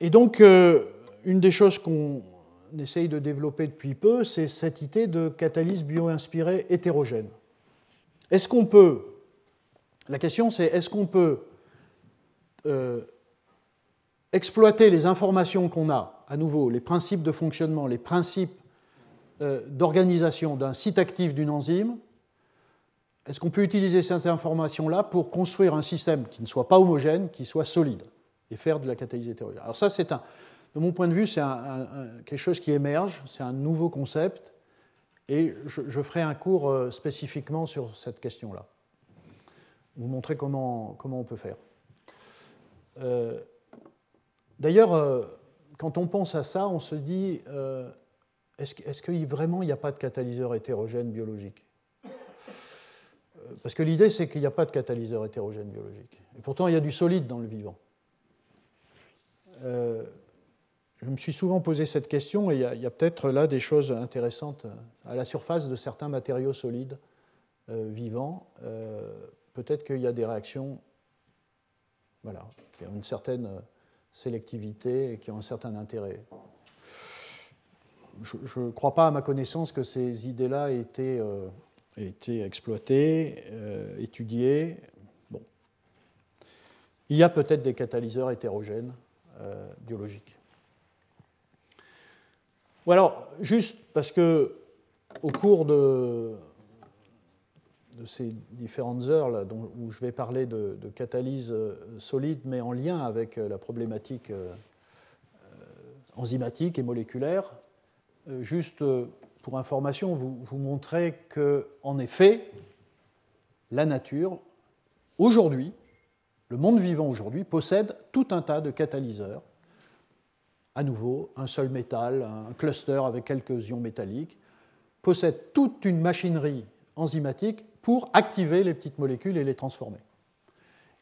et donc, euh, une des choses qu'on essaye de développer depuis peu, c'est cette idée de catalyse bio-inspirée hétérogène. Est-ce qu'on peut, la question c'est est-ce qu'on peut euh, exploiter les informations qu'on a, à nouveau, les principes de fonctionnement, les principes euh, d'organisation d'un site actif d'une enzyme, est-ce qu'on peut utiliser ces informations-là pour construire un système qui ne soit pas homogène, qui soit solide, et faire de la catalyse hétérogène Alors ça, c'est un, de mon point de vue, c'est quelque chose qui émerge, c'est un nouveau concept, et je, ferai un cours euh, spécifiquement sur cette question-là. Vous montrer comment, comment on peut faire. Euh, D'ailleurs, euh, quand on pense à ça, on se dit, est-ce que vraiment il n'y a pas de catalyseur hétérogène biologique? Parce que l'idée, c'est qu'il n'y a pas de catalyseur hétérogène biologique. Et pourtant, il y a du solide dans le vivant. Je me suis souvent posé cette question, et il y a, peut-être là des choses intéressantes à la surface de certains matériaux solides vivants. peut-être qu'il y a des réactions voilà, qui ont une certaine sélectivité et qui ont un certain intérêt. Je ne crois pas, à ma connaissance, que ces idées-là aient été, euh, été exploitées, euh, étudiées. Bon. Il y a peut-être des catalyseurs hétérogènes euh, biologiques. Ou alors, juste parce que au cours de, ces différentes heures où je vais parler de, catalyse euh, solide, mais en lien avec euh, la problématique enzymatique et moléculaire, juste pour information, vous, montrer que, en effet, la nature, aujourd'hui, le monde vivant aujourd'hui, possède tout un tas de catalyseurs. À nouveau, un seul métal, un cluster avec quelques ions métalliques, possède toute une machinerie enzymatique pour activer les petites molécules et les transformer.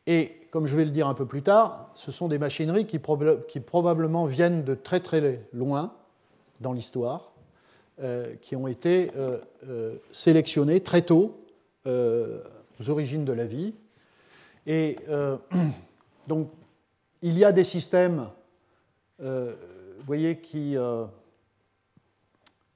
Et comme je vais le dire un peu plus tard, ce sont des machineries qui, probablement viennent de très très loin dans l'histoire, euh, qui ont été euh, euh, sélectionnées très tôt aux origines de la vie. Et [CLEARS THROAT] donc, il y a des systèmes, vous voyez, qui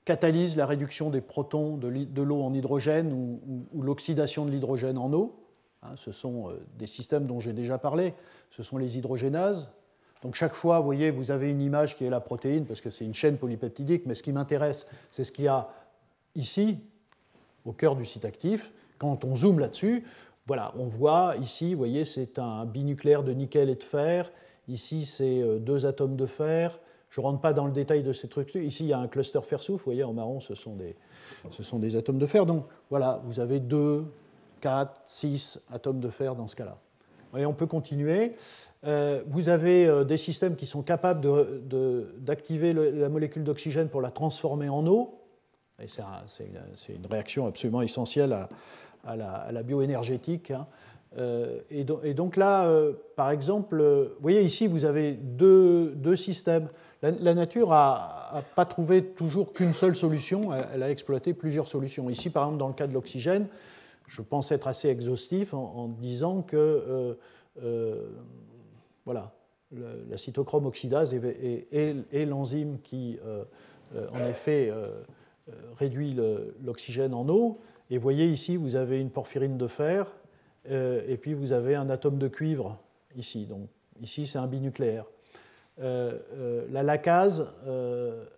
catalyse la réduction des protons de l'eau en hydrogène ou, l'oxydation de l'hydrogène en eau. Hein, ce sont euh, des systèmes dont j'ai déjà parlé, ce sont les hydrogénases. Donc chaque fois, vous voyez, vous avez une image qui est la protéine, parce que c'est une chaîne polypeptidique, mais ce qui m'intéresse, c'est ce qu'il y a ici, au cœur du site actif. Quand on zoome là-dessus, voilà, on voit ici, vous voyez, c'est un binucléaire de nickel et de fer. Ici, c'est euh, deux atomes de fer. Je ne rentre pas dans le détail de ces trucs. Ici, il y a un cluster fer-soufre. Vous voyez, en marron, ce sont, des, ce sont des atomes de fer. Donc voilà, vous avez 2, 4, 6 atomes de fer dans ce cas-là. Et on peut continuer. Euh, vous avez euh, des systèmes qui sont capables d'activer la molécule d'oxygène pour la transformer en eau. Et c'est une, réaction absolument essentielle à, la, bioénergétique. Hein. Euh, et, donc là, euh, par exemple, vous voyez ici, vous avez deux, systèmes. La, nature n'a pas trouvé toujours qu'une seule solution, elle, a exploité plusieurs solutions. Ici, par exemple, dans le cas de l'oxygène, je pense être assez exhaustif en, disant que voilà, la cytochrome oxydase est, l'enzyme qui, euh, euh, en effet, euh, réduit l'oxygène en eau. Et vous voyez ici, vous avez une porphyrine de fer, et puis vous avez un atome de cuivre ici. Donc ici, c'est un binucléaire. la lacase,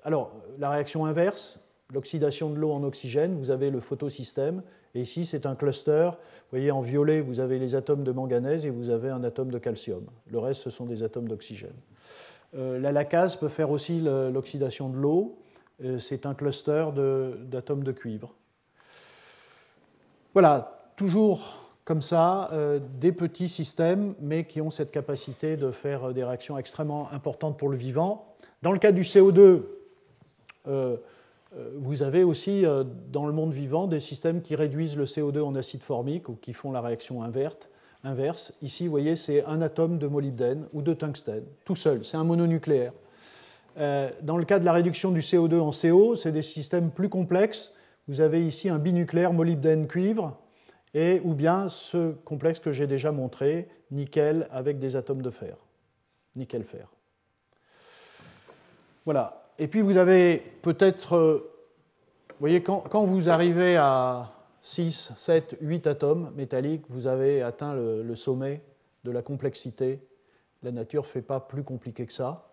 alors la réaction inverse, l'oxydation de l'eau en oxygène, vous avez le photosystème, et ici, c'est un cluster. Vous voyez, en violet, vous avez les atomes de manganèse et vous avez un atome de calcium. Le reste, ce sont des atomes d'oxygène. Euh, la lacase peut faire aussi l'oxydation de l'eau. Euh, c'est un cluster d'atomes de, cuivre. Voilà, toujours comme ça, euh, des petits systèmes, mais qui ont cette capacité de faire des réactions extrêmement importantes pour le vivant. Dans le cas du CO2, euh, vous avez aussi euh, dans le monde vivant des systèmes qui réduisent le CO2 en acide formique ou qui font la réaction inverse. Ici, vous voyez, c'est un atome de molybdène ou de tungstène, tout seul, c'est un mononucléaire. Euh, dans le cas de la réduction du CO2 en CO, c'est des systèmes plus complexes. Vous avez ici un binucléaire molybdène-cuivre, et ou bien ce complexe que j'ai déjà montré, nickel avec des atomes de fer, nickel-fer. Voilà, et puis vous avez peut-être, euh, vous voyez, quand, vous arrivez à 6, 7, 8 atomes métalliques, vous avez atteint le, sommet de la complexité. La nature ne fait pas plus compliqué que ça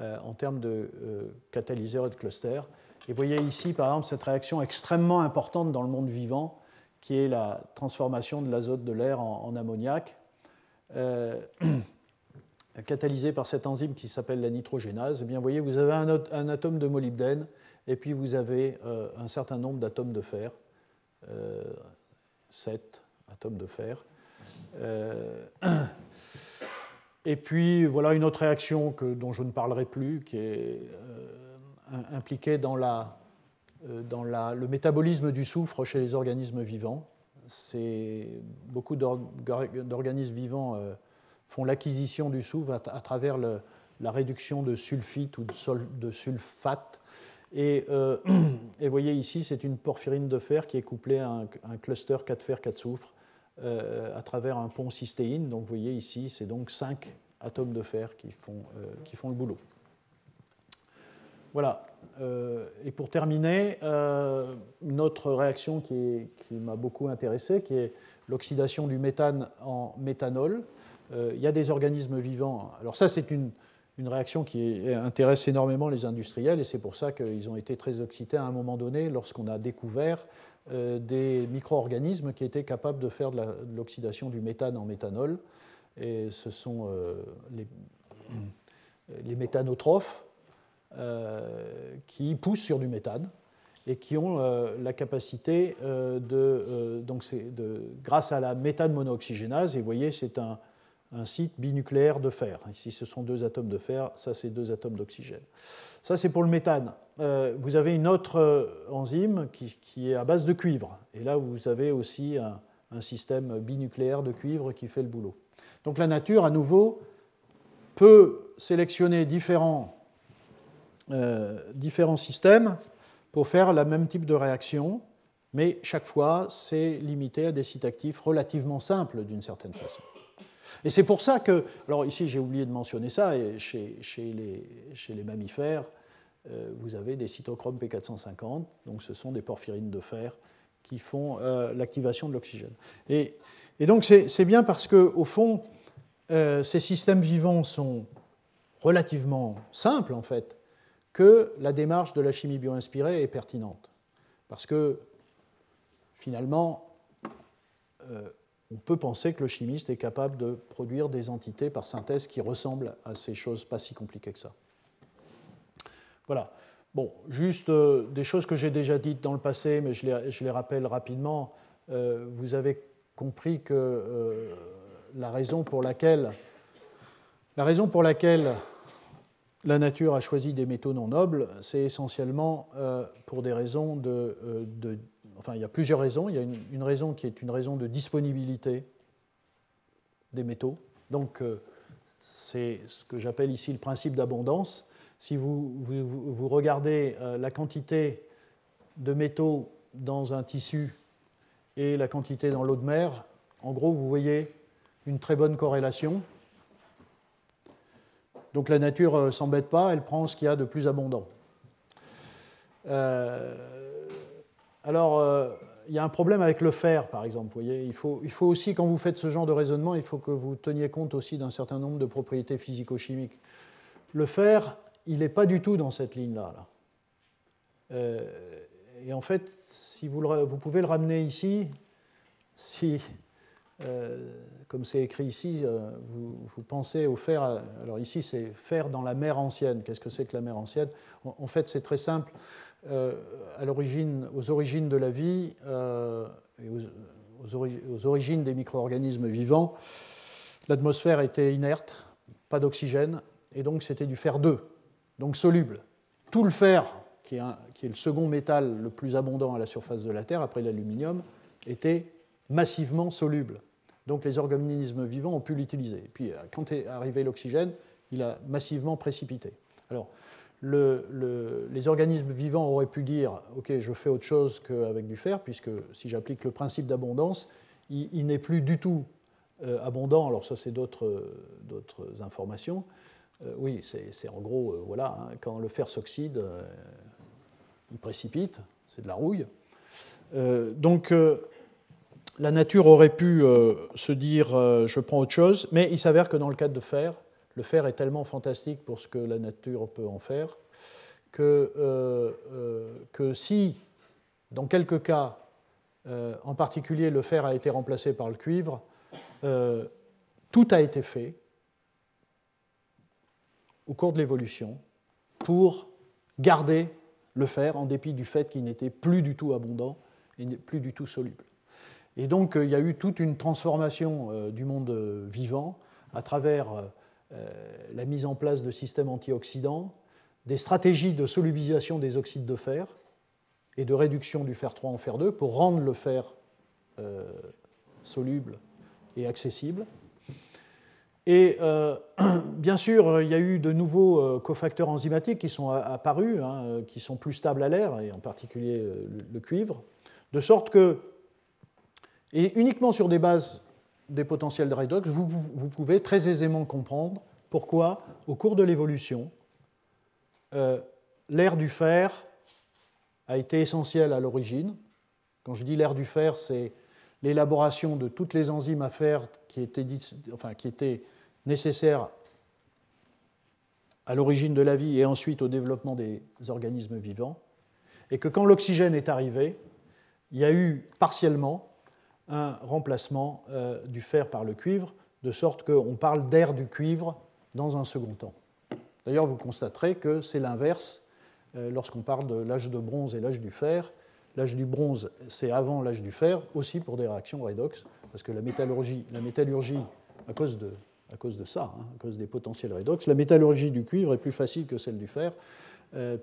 euh, en termes de euh, catalyseurs et de clusters. Et vous voyez ici, par exemple, cette réaction extrêmement importante dans le monde vivant, qui est la transformation de l'azote de l'air en, ammoniac. [CLEARS THROAT] catalysé par cette enzyme qui s'appelle la nitrogénase, eh bien, vous voyez, vous avez un, atome de molybdène et puis vous avez euh, un certain nombre d'atomes de fer, euh, 7 atomes de fer. Euh, [CLEARS THROAT] et puis voilà une autre réaction que, dont je ne parlerai plus, qui est euh, impliquée dans, la, le métabolisme du soufre chez les organismes vivants. Beaucoup d'organismes vivants font l'acquisition du soufre à, travers la réduction de sulfite ou de, sulfate. Et, euh, [CLEARS THROAT] voyez ici, c'est une porphyrine de fer qui est couplée à un, cluster 4 fer 4 soufre euh, à travers un pont cystéine. Donc vous voyez ici, c'est donc 5 atomes de fer euh, qui font le boulot. Voilà. et pour terminer, une autre réaction qui, m'a beaucoup intéressé, qui est l'oxydation du méthane en méthanol. Euh, il y a des organismes vivants. Alors ça, c'est une, réaction qui intéresse énormément les industriels et c'est pour ça qu'ils ont été très excités à un moment donné lorsqu'on a découvert euh, des micro-organismes qui étaient capables de faire de l'oxydation du méthane en méthanol. Et ce sont euh, les, les, méthanotrophes qui poussent sur du méthane et qui ont la capacité de, donc de, grâce à la méthane monooxygénase, et vous voyez, c'est un, un site binucléaire de fer. Ici, ce sont deux atomes de fer, ça, c'est deux atomes d'oxygène. Ça, c'est pour le méthane. Euh, vous avez une autre euh, enzyme qui, est à base de cuivre. Et là, vous avez aussi un, système binucléaire de cuivre qui fait le boulot. Donc la nature, à nouveau, peut sélectionner différents, euh, différents systèmes pour faire le même type de réaction, mais chaque fois, c'est limité à des sites actifs relativement simples d'une certaine façon. Et c'est pour ça que, alors ici j'ai oublié de mentionner ça, chez, les, mammifères, euh, vous avez des cytochromes P450, donc ce sont des porphyrines de fer qui font euh, l'activation de l'oxygène. Et, donc c'est bien parce qu'au fond, euh, ces systèmes vivants sont relativement simples en fait, que la démarche de la chimie bio-inspirée est pertinente. Parce que finalement, on peut penser que le chimiste est capable de produire des entités par synthèse qui ressemblent à ces choses pas si compliquées que ça. Voilà. Bon, juste euh, des choses que j'ai déjà dites dans le passé, mais je les, rappelle rapidement. Euh, vous avez compris que euh, la raison pour laquelle, la raison pour laquelle la nature a choisi des métaux non nobles, c'est essentiellement pour des raisons de, Enfin, il y a plusieurs raisons. Il y a une, raison qui est une raison de disponibilité des métaux. Donc, c'est ce que j'appelle ici le principe d'abondance. Si vous, vous, regardez la quantité de métaux dans un tissu et la quantité dans l'eau de mer, en gros, vous voyez une très bonne corrélation. Donc la nature ne euh, s'embête pas, elle prend ce qu'il y a de plus abondant. Euh, alors, euh, il y a un problème avec le fer, par exemple. Voyez, il, faut, aussi, quand vous faites ce genre de raisonnement, il faut que vous teniez compte aussi d'un certain nombre de propriétés physico-chimiques. Le fer, il n'est pas du tout dans cette ligne-là. et en fait, si vous, pouvez le ramener ici, si comme c'est écrit ici, euh, vous, pensez au fer. Alors ici, c'est fer dans la mer ancienne. Qu'est-ce que c'est que la mer ancienne? En, fait, c'est très simple. Euh, à l'origine, aux origines de la vie aux, origines des micro-organismes vivants, l'atmosphère était inerte, pas d'oxygène, et donc c'était du fer 2, donc soluble. Tout le fer, qui est, qui est le second métal le plus abondant à la surface de la Terre après l'aluminium, était massivement soluble. Donc les organismes vivants ont pu l'utiliser. Puis euh, quand est arrivé l'oxygène, il a massivement précipité. Alors les organismes vivants auraient pu dire Ok, je fais autre chose qu'avec du fer, puisque si j'applique le principe d'abondance, il, n'est plus du tout euh, abondant. Alors ça, c'est d'autres informations. Euh, oui, c'est en gros, voilà, hein, quand le fer s'oxyde, il précipite, c'est de la rouille. donc la nature aurait pu euh, se dire euh, je prends autre chose, mais il s'avère que dans le cadre de fer, le fer est tellement fantastique pour ce que la nature peut en faire que, euh, que si, dans quelques cas, en particulier le fer a été remplacé par le cuivre, tout a été fait au cours de l'évolution pour garder le fer en dépit du fait qu'il n'était plus du tout abondant et plus du tout soluble. Et donc, euh, il y a eu toute une transformation euh, du monde euh, vivant à travers la mise en place de systèmes antioxydants, des stratégies de solubilisation des oxydes de fer et de réduction du fer 3 en fer 2 pour rendre le fer soluble et accessible. Et [CLEARS THROAT] bien sûr, il y a eu de nouveaux cofacteurs enzymatiques qui sont apparus, hein, qui sont plus stables à l'air, et en particulier le, cuivre, de sorte que et uniquement sur des bases des potentiels de redox, vous, pouvez très aisément comprendre pourquoi, au cours de l'évolution, euh, l'ère du fer a été essentielle à l'origine. Quand je dis l'ère du fer, c'est l'élaboration de toutes les enzymes à fer qui étaient, enfin, qui étaient nécessaires à l'origine de la vie et ensuite au développement des organismes vivants. Et que quand l'oxygène est arrivé, il y a eu partiellement un remplacement euh, du fer par le cuivre, de sorte qu'on parle d'air du cuivre dans un second temps. D'ailleurs, vous constaterez que c'est l'inverse euh, lorsqu'on parle de l'âge de bronze et l'âge du fer. L'âge du bronze, c'est avant l'âge du fer, aussi pour des réactions redox, parce que la métallurgie, la métallurgie à, cause de, à cause de ça, hein, à cause des potentiels redox, la métallurgie du cuivre est plus facile que celle du fer,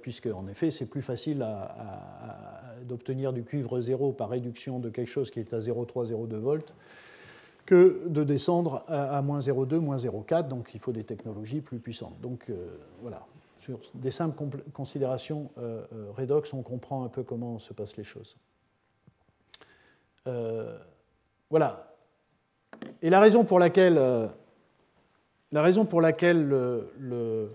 puisque en effet c'est plus facile d'obtenir du cuivre zéro par réduction de quelque chose qui est à 0,3, 0,2 volts que de descendre à, moins 0,2, moins 0,4, donc il faut des technologies plus puissantes. Donc euh, voilà, sur des simples considérations euh, redox, on comprend un peu comment se passent les choses. voilà. Et la raison pour laquelle, la raison pour laquelle le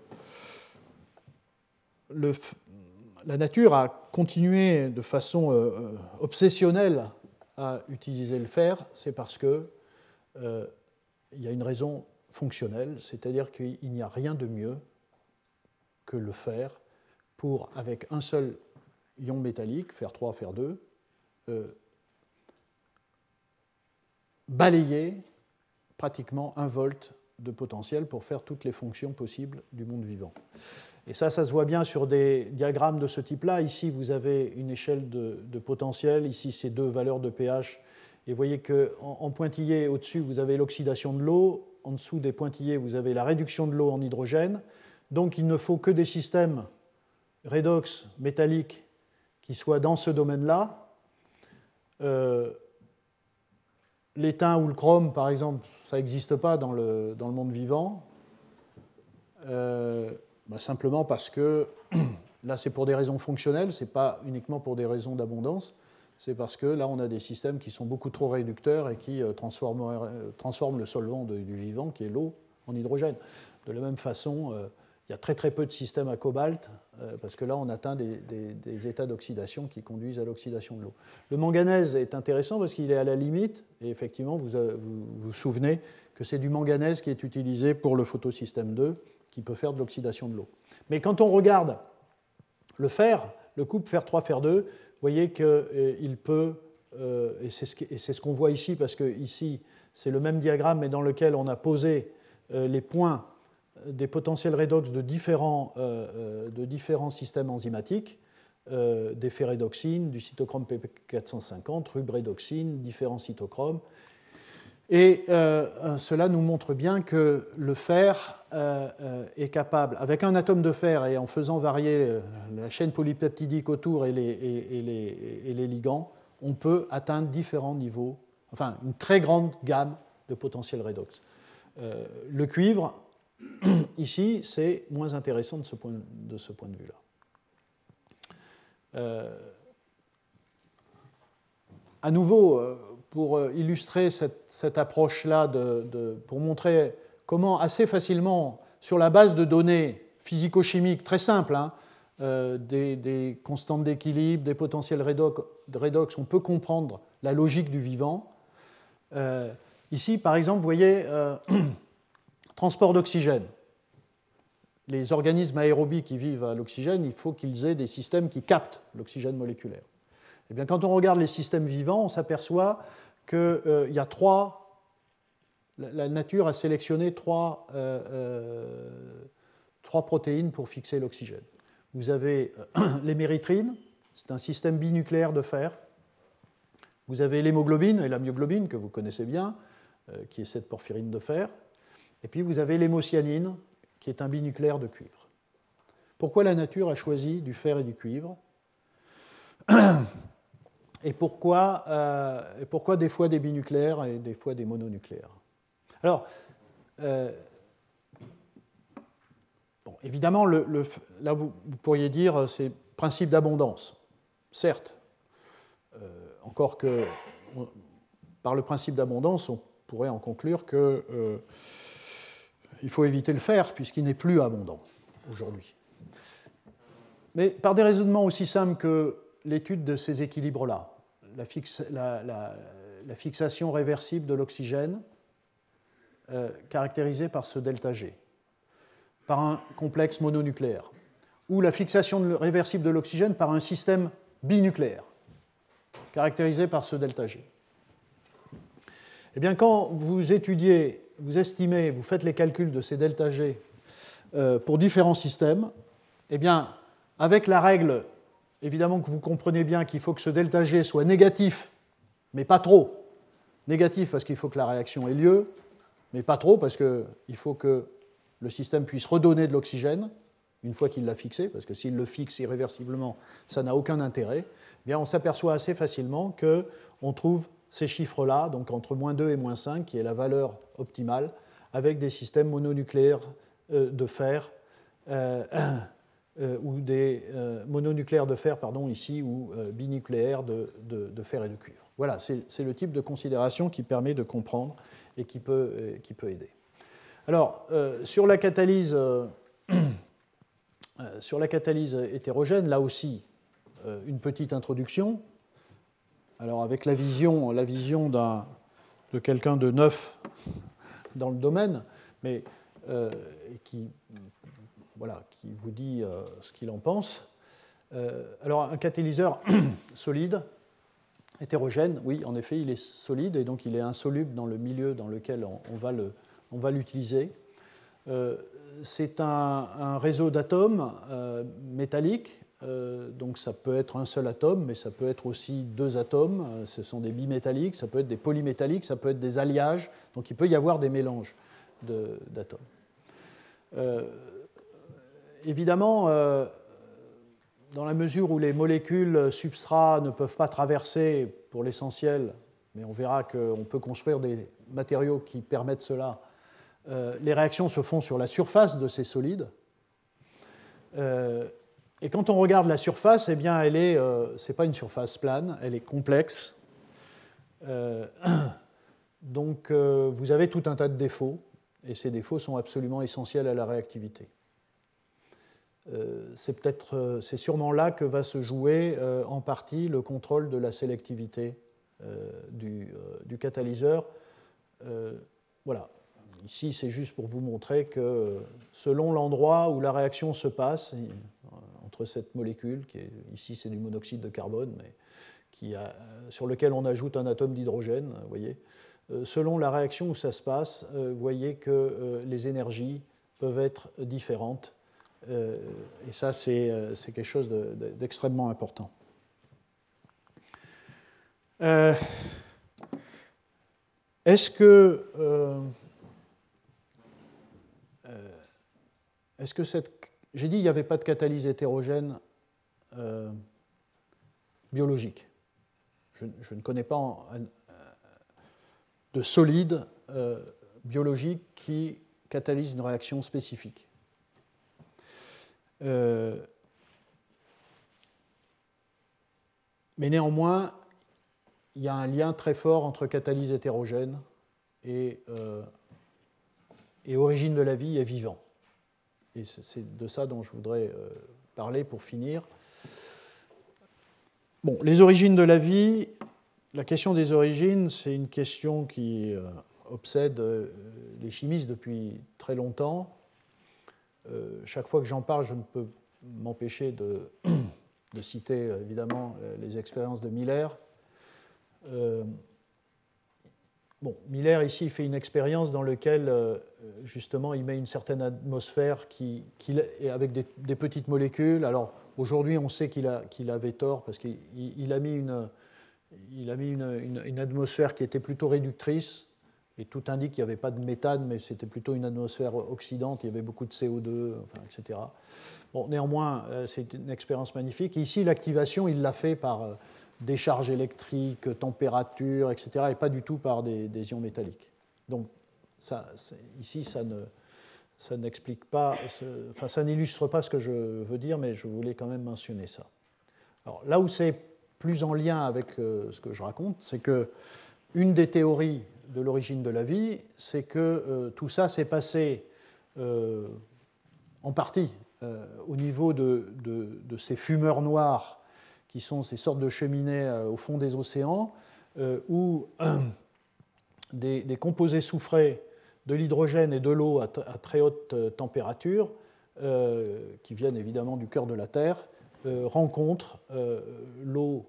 la nature a continué de façon euh, euh, obsessionnelle à utiliser le fer, c'est parce qu'il euh, y a une raison fonctionnelle, c'est-à-dire qu'il n'y a rien de mieux que le fer pour, avec un seul ion métallique, fer 3, fer 2, balayer pratiquement un volt de potentiel pour faire toutes les fonctions possibles du monde vivant. Et ça, ça se voit bien sur des diagrammes de ce type-là. Ici, vous avez une échelle de, potentiel. Ici, c'est deux valeurs de pH. Et vous voyez qu'en en pointillé, au-dessus, vous avez l'oxydation de l'eau. En dessous des pointillés, vous avez la réduction de l'eau en hydrogène. Donc il ne faut que des systèmes redox métalliques qui soient dans ce domaine-là. Euh, L'étain ou le chrome, par exemple, ça n'existe pas dans le, dans le, monde vivant. Euh, bah, simplement parce que [CLEARS THROAT] là, c'est pour des raisons fonctionnelles, ce n'est pas uniquement pour des raisons d'abondance. C'est parce que là, on a des systèmes qui sont beaucoup trop réducteurs et qui euh, transforment, transforment, le solvant du vivant, qui est l'eau, en hydrogène. De la même façon, il y a très très peu de systèmes à cobalt, euh, parce que là on atteint des, états d'oxydation qui conduisent à l'oxydation de l'eau. Le manganèse est intéressant parce qu'il est à la limite, et effectivement vous vous, vous souvenez que c'est du manganèse qui est utilisé pour le photosystème 2, qui peut faire de l'oxydation de l'eau. Mais quand on regarde le fer, le couple fer 3, fer 2, vous voyez qu'il euh, peut, euh, et c'est ce qu'on voit ici, parce que ici c'est le même diagramme, mais dans lequel on a posé les points des potentiels redox de différents, euh, euh, de différents systèmes enzymatiques, euh, des ferredoxines, du cytochrome P450, rubredoxine, différents cytochromes. Et cela nous montre bien que le fer est capable, avec un atome de fer et en faisant varier la chaîne polypeptidique autour et les, ligands, on peut atteindre différents niveaux, enfin une très grande gamme de potentiels redox. le cuivre, [CLEARS THROAT] Ici, c'est moins intéressant de ce point de, ce point de vue-là. Euh, à nouveau, euh, pour euh, illustrer cette, approche-là, pour montrer comment assez facilement, sur la base de données physico-chimiques très simples, hein, des, constantes d'équilibre, des potentiels redox, on peut comprendre la logique du vivant. ici, par exemple, vous voyez [CLEARS THROAT] Transport d'oxygène. Les organismes aérobies qui vivent à l'oxygène, il faut qu'ils aient des systèmes qui captent l'oxygène moléculaire. Eh bien, quand on regarde les systèmes vivants, on s'aperçoit qu'il euh, y a trois. La, nature a sélectionné trois, euh, euh, trois protéines pour fixer l'oxygène. Vous avez [CLEARS THROAT] l'héméritrine, c'est un système binucléaire de fer. Vous avez l'hémoglobine et la myoglobine, que vous connaissez bien, qui est cette porphyrine de fer. Et puis vous avez l'hémocyanine, qui est un binucléaire de cuivre. Pourquoi la nature a choisi du fer et du cuivre? [CLEARS THROAT] et pourquoi, euh, et pourquoi, des fois des binucléaires et des fois des mononucléaires? Alors, euh, bon, évidemment, là vous, pourriez dire c'est principe d'abondance. Certes, euh, encore que par le principe d'abondance, on pourrait en conclure que il faut éviter le fer puisqu'il n'est plus abondant aujourd'hui. Mais par des raisonnements aussi simples que l'étude de ces équilibres-là, la, fixation réversible de l'oxygène, euh, caractérisée par ce delta G, par un complexe mononucléaire, ou la fixation réversible de l'oxygène par un système binucléaire, caractérisé par ce delta G. Eh bien, quand vous étudiez vous estimez, vous faites les calculs de ces delta G euh, pour différents systèmes, eh bien, avec la règle, évidemment que vous comprenez bien qu'il faut que ce delta G soit négatif, mais pas trop. Négatif parce qu'il faut que la réaction ait lieu, mais pas trop parce qu'il faut que le système puisse redonner de l'oxygène une fois qu'il l'a fixé, parce que s'il le fixe irréversiblement, ça n'a aucun intérêt. Eh bien, on s'aperçoit assez facilement qu'on trouve ces chiffres-là, donc entre moins 2 et moins 5, qui est la valeur optimale, avec des systèmes mononucléaires euh, de fer, euh, [CLEARS THROAT] euh, ou des mononucléaires de fer, pardon, ici, ou binucléaires de, fer et de cuivre. Voilà, c'est le type de considération qui permet de comprendre et qui peut, qui peut aider. Alors, sur la catalyse. [CLEARS THROAT] sur la catalyse hétérogène, là aussi, une petite introduction. Alors avec la vision, la vision de quelqu'un de neuf dans le domaine, mais euh, qui, voilà, qui vous dit euh, ce qu'il en pense. Euh, alors un catalyseur [CLEARS THROAT] solide, hétérogène, oui, en effet, il est solide et donc il est insoluble dans le milieu dans lequel on, va l'utiliser. C'est un, réseau d'atomes métalliques euh, donc ça peut être un seul atome, mais ça peut être aussi deux atomes. Euh, ce sont des bimétalliques, ça peut être des polymétalliques, ça peut être des alliages. Donc il peut y avoir des mélanges d'atomes. Euh, évidemment, dans la mesure où les molécules substrats ne peuvent pas traverser pour l'essentiel, mais on verra qu'on peut construire des matériaux qui permettent cela, les réactions se font sur la surface de ces solides. Et quand on regarde la surface, eh bien, elle est, euh, pas une surface plane, elle est complexe. Euh, [CLEARS THROAT] donc, euh, vous avez tout un tas de défauts, et ces défauts sont absolument essentiels à la réactivité. C'est peut-être, c'est sûrement là que va se jouer en partie le contrôle de la sélectivité du, catalyseur. voilà. Ici, c'est juste pour vous montrer que selon l'endroit où la réaction se passe, cette molécule, qui est, ici c'est du monoxyde de carbone, mais sur lequel on ajoute un atome d'hydrogène, voyez. Euh, selon la réaction où ça se passe, euh, vous voyez que euh, les énergies peuvent être différentes. Et ça, c'est quelque chose d'extrêmement important. Est-ce que, est-ce que cette j'ai dit qu'il n'y avait pas de catalyse hétérogène euh, biologique. Je, ne connais pas euh, de solide euh, biologique qui catalyse une réaction spécifique. Mais néanmoins, il y a un lien très fort entre catalyse hétérogène et, et origine de la vie et vivant. Et c'est de ça dont je voudrais euh, parler pour finir. Bon, les origines de la vie, la question des origines, c'est une question qui euh, obsède euh, les chimistes depuis très longtemps. Chaque fois que j'en parle, je ne peux m'empêcher de, citer évidemment les expériences de Miller. Bon, Miller ici fait une expérience dans laquelle euh, justement il met une certaine atmosphère qui, avec des, petites molécules. Alors aujourd'hui on sait qu'il avait tort parce qu'il a mis, une, il a mis une, atmosphère qui était plutôt réductrice et tout indique qu'il n'y avait pas de méthane mais c'était plutôt une atmosphère oxydante, il y avait beaucoup de CO2, etc. Bon, néanmoins euh, c'est une expérience magnifique. ici l'activation il l'a fait par... Euh, décharge électrique, température, etc., et pas du tout par des, ions métalliques. Donc, ici, ça n'explique pas, enfin, ça n'illustre pas ce que je veux dire, mais je voulais quand même mentionner ça. Alors, là où c'est plus en lien avec euh, ce que je raconte, c'est que une des théories de l'origine de la vie, c'est que euh, tout ça s'est passé euh, en partie au niveau de, de, ces fumeurs noirs qui sont ces sortes de cheminées euh, au fond des océans, euh, où [CLEARS THROAT] des, composés soufrés de l'hydrogène et de l'eau à, très haute euh, température, qui viennent évidemment du cœur de la Terre, rencontrent l'eau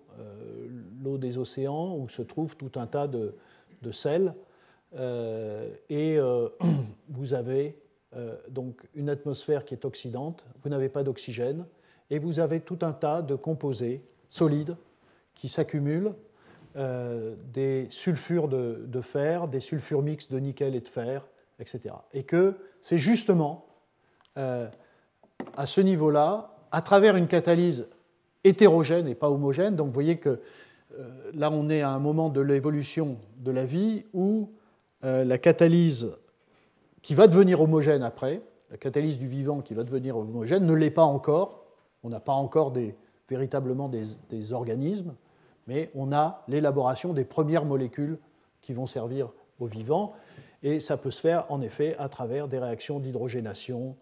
des océans où se trouve tout un tas de, de sel. et [CLEARS THROAT] vous avez donc une atmosphère qui est oxydante, vous n'avez pas d'oxygène, et vous avez tout un tas de composés solides qui s'accumulent, euh, des sulfures de, fer, des sulfures mixtes de nickel et de fer, etc. Et que c'est justement euh, à ce niveau-là, à travers une catalyse hétérogène et pas homogène, donc vous voyez que euh, là on est à un moment de l'évolution de la vie où la catalyse qui va devenir homogène après, la catalyse du vivant qui va devenir homogène, ne l'est pas encore. On n'a pas encore véritablement des, organismes, mais on a l'élaboration des premières molécules qui vont servir aux vivants. Et ça peut se faire en effet à travers des réactions d'hydrogénation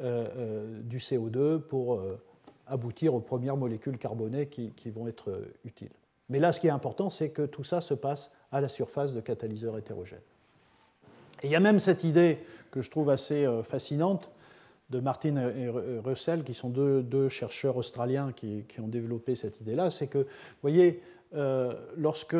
euh, euh, du CO2 pour euh, aboutir aux premières molécules carbonées qui, vont être utiles. Mais là, ce qui est important, c'est que tout ça se passe à la surface de catalyseurs hétérogènes. Il y a même cette idée que je trouve assez fascinante de Martin et Russell, qui sont deux, chercheurs australiens qui, ont développé cette idée-là, c'est que, vous voyez, euh, lorsque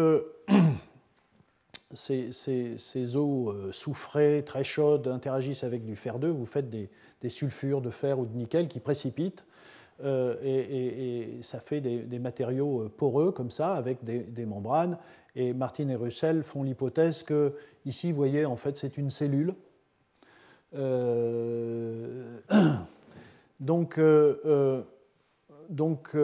[CLEARS THROAT] ces, eaux euh, soufrées, très chaudes, interagissent avec du fer 2, vous faites des, sulfures de fer ou de nickel qui précipitent, euh, et, ça fait des, matériaux poreux comme ça, avec des, membranes. Et Martin et Russell font l'hypothèse que, ici, vous voyez, en fait, c'est une cellule euh, [COUGHS] Donc, donc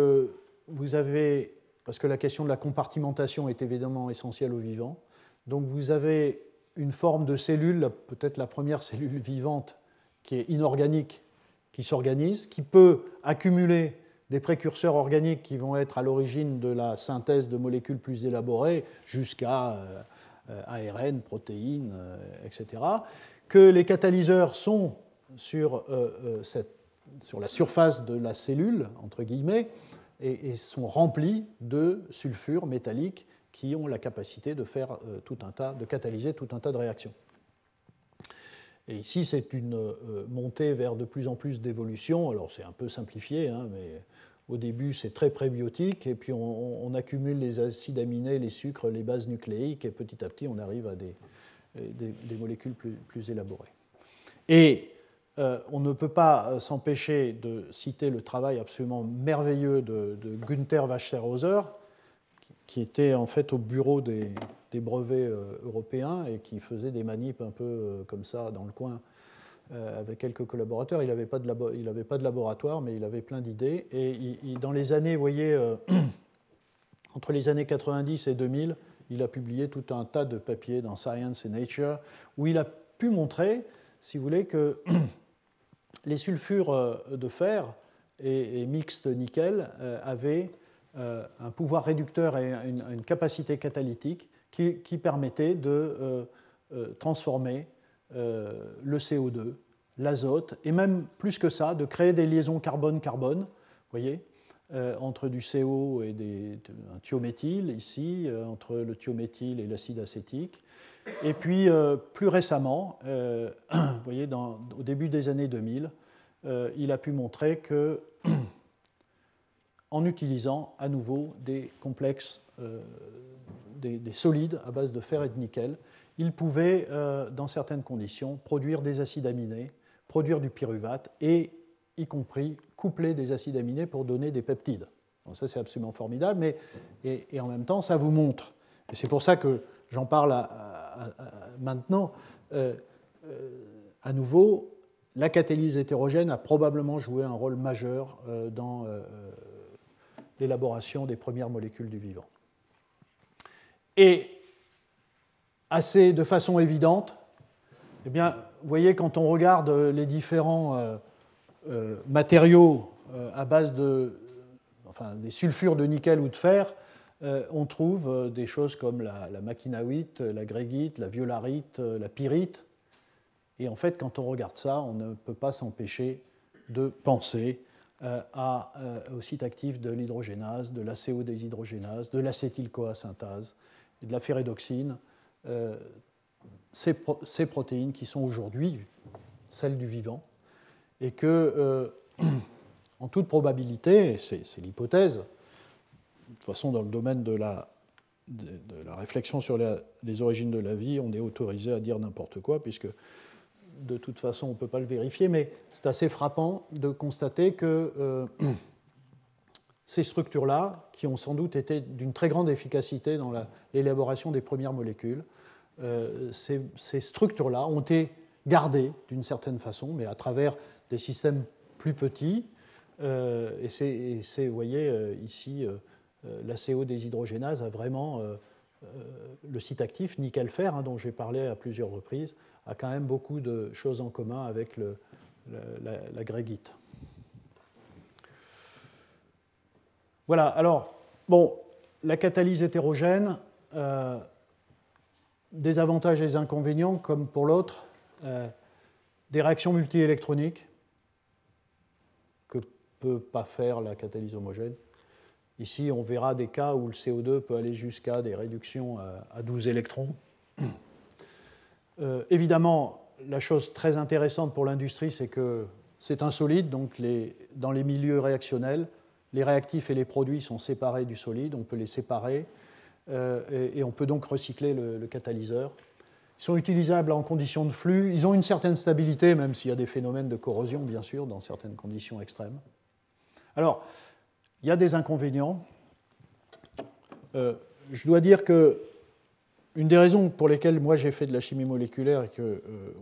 vous avez, parce que la question de la compartimentation est évidemment essentielle au vivant, donc vous avez une forme de cellule, peut-être la première cellule vivante qui est inorganique, qui s'organise, qui peut accumuler des précurseurs organiques qui vont être à l'origine de la synthèse de molécules plus élaborées, jusqu'à euh, euh, ARN, protéines, euh, etc. Que les catalyseurs sont sur, la surface de la cellule, entre guillemets, et, et sont remplis de sulfures métalliques qui ont la capacité de faire tout un tas, de catalyser tout un tas de réactions. Et ici, c'est une euh, montée vers de plus en plus d'évolution. Alors, c'est un peu simplifié, hein, mais au début, c'est très prébiotique, et puis on, accumule les acides aminés, les sucres, les bases nucléiques, et petit à petit, on arrive à des, des, molécules plus, élaborées. Et euh, on ne peut pas euh, s'empêcher de citer le travail absolument merveilleux de, Günther Wasterhauser, qui était en fait au bureau des, brevets euh, européens et qui faisait des manips un peu euh, comme ça dans le coin euh, avec quelques collaborateurs. Il n'avait pas, pas, de laboratoire, mais il avait plein d'idées. Et dans les années, vous voyez, [CLEARS THROAT] entre les années 90 et 2000, il a publié tout un tas de papiers dans Science et Nature où il a pu montrer, si vous voulez, que [CLEARS THROAT] les sulfures de fer et, mixtes nickel avaient un pouvoir réducteur et une, capacité catalytique qui, permettait de euh, euh, transformer le CO2, l'azote, et même plus que ça, de créer des liaisons carbone-carbone, voyez, entre du CO et un thiométhyle ici, entre le thiométhyle et l'acide acétique. Et puis, plus récemment, [CLEARS THROAT] voyez, au début des années 2000, il a pu montrer que [CLEARS THROAT] en utilisant à nouveau des complexes, euh, des, solides à base de fer et de nickel. Il pouvait, euh, dans certaines conditions, produire des acides aminés, produire du pyruvate et, y compris, coupler des acides aminés pour donner des peptides. ça, c'est absolument formidable, mais et, en même temps, ça vous montre, et c'est pour ça que j'en parle maintenant, euh, à nouveau, la catalyse hétérogène a probablement joué un rôle majeur dans l'élaboration des premières molécules du vivant. Et assez de façon évidente, eh bien, vous voyez, quand on regarde les différents euh, euh, matériaux euh, à base de, enfin, des sulfures de nickel ou de fer, on trouve des choses comme la, la la grégite, la violarite, la pyrite. Et en fait, quand on regarde ça, on ne peut pas s'empêcher de penser euh, à, euh, au site actif de l'hydrogénase, de l'acéodéshydrogénase, de l'acétyl-CoA-synthase et de la ferredoxine, euh, ces, protéines qui sont aujourd'hui celles du vivant, et que, [CLEARS THROAT] en toute probabilité, c'est l'hypothèse, de toute façon dans le domaine de la, de, la réflexion sur les origines de la vie, on est autorisé à dire n'importe quoi, puisque de toute façon, on ne peut pas le vérifier, mais c'est assez frappant de constater que euh, [CLEARS THROAT] ces structures-là, qui ont sans doute été d'une très grande efficacité dans l'élaboration des premières molécules, euh, ces, structures-là ont été gardées d'une certaine façon, mais à travers des systèmes plus petits. Euh, et c'est, vous voyez, ici, l'ACO des hydrogénases a vraiment le site actif nickel-fer, hein, dont j'ai parlé à plusieurs reprises, a quand même beaucoup de choses en commun avec la, grégite. Voilà, alors, bon, la catalyse hétérogène, euh, des avantages et des inconvénients, comme pour l'autre, euh, des réactions multiélectroniques que peut pas faire la catalyse homogène. Ici, on verra des cas où le CO2 peut aller jusqu'à des réductions à 12 électrons. Euh, évidemment, la chose très intéressante pour l'industrie, c'est que c'est un solide, donc dans les milieux réactionnels, les réactifs et les produits sont séparés du solide, on peut les séparer euh, et, on peut donc recycler le, catalyseur. Ils sont utilisables en conditions de flux, ils ont une certaine stabilité, même s'il y a des phénomènes de corrosion, bien sûr, dans certaines conditions extrêmes. Alors, il y a des inconvénients. Euh, je dois dire que une des raisons pour lesquelles moi j'ai fait de la chimie moléculaire et que euh,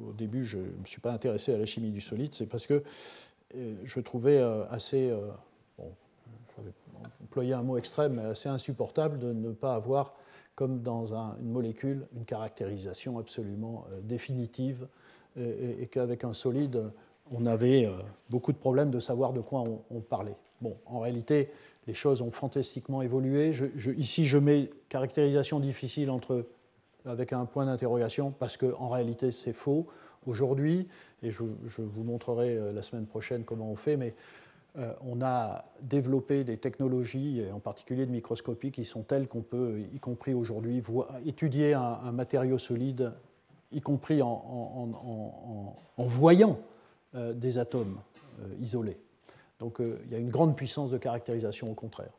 au début je ne me suis pas intéressé à la chimie du solide, c'est parce que je trouvais assez, bon, employer un mot extrême, mais assez insupportable de ne pas avoir, comme dans une molécule, une caractérisation absolument définitive et, qu'avec un solide, on avait beaucoup de problèmes de savoir de quoi on, parlait. Bon, en réalité, les choses ont fantastiquement évolué. ici, je mets caractérisation difficile entre, avec un point d'interrogation, parce qu'en réalité, c'est faux. Aujourd'hui, et je, vous montrerai euh, la semaine prochaine comment on fait, mais euh, on a développé des technologies, en particulier de microscopie, qui sont telles qu'on peut, y compris aujourd'hui, étudier un, matériau solide, y compris en, voyant euh, des atomes isolés. Donc il y a une grande puissance de caractérisation au contraire.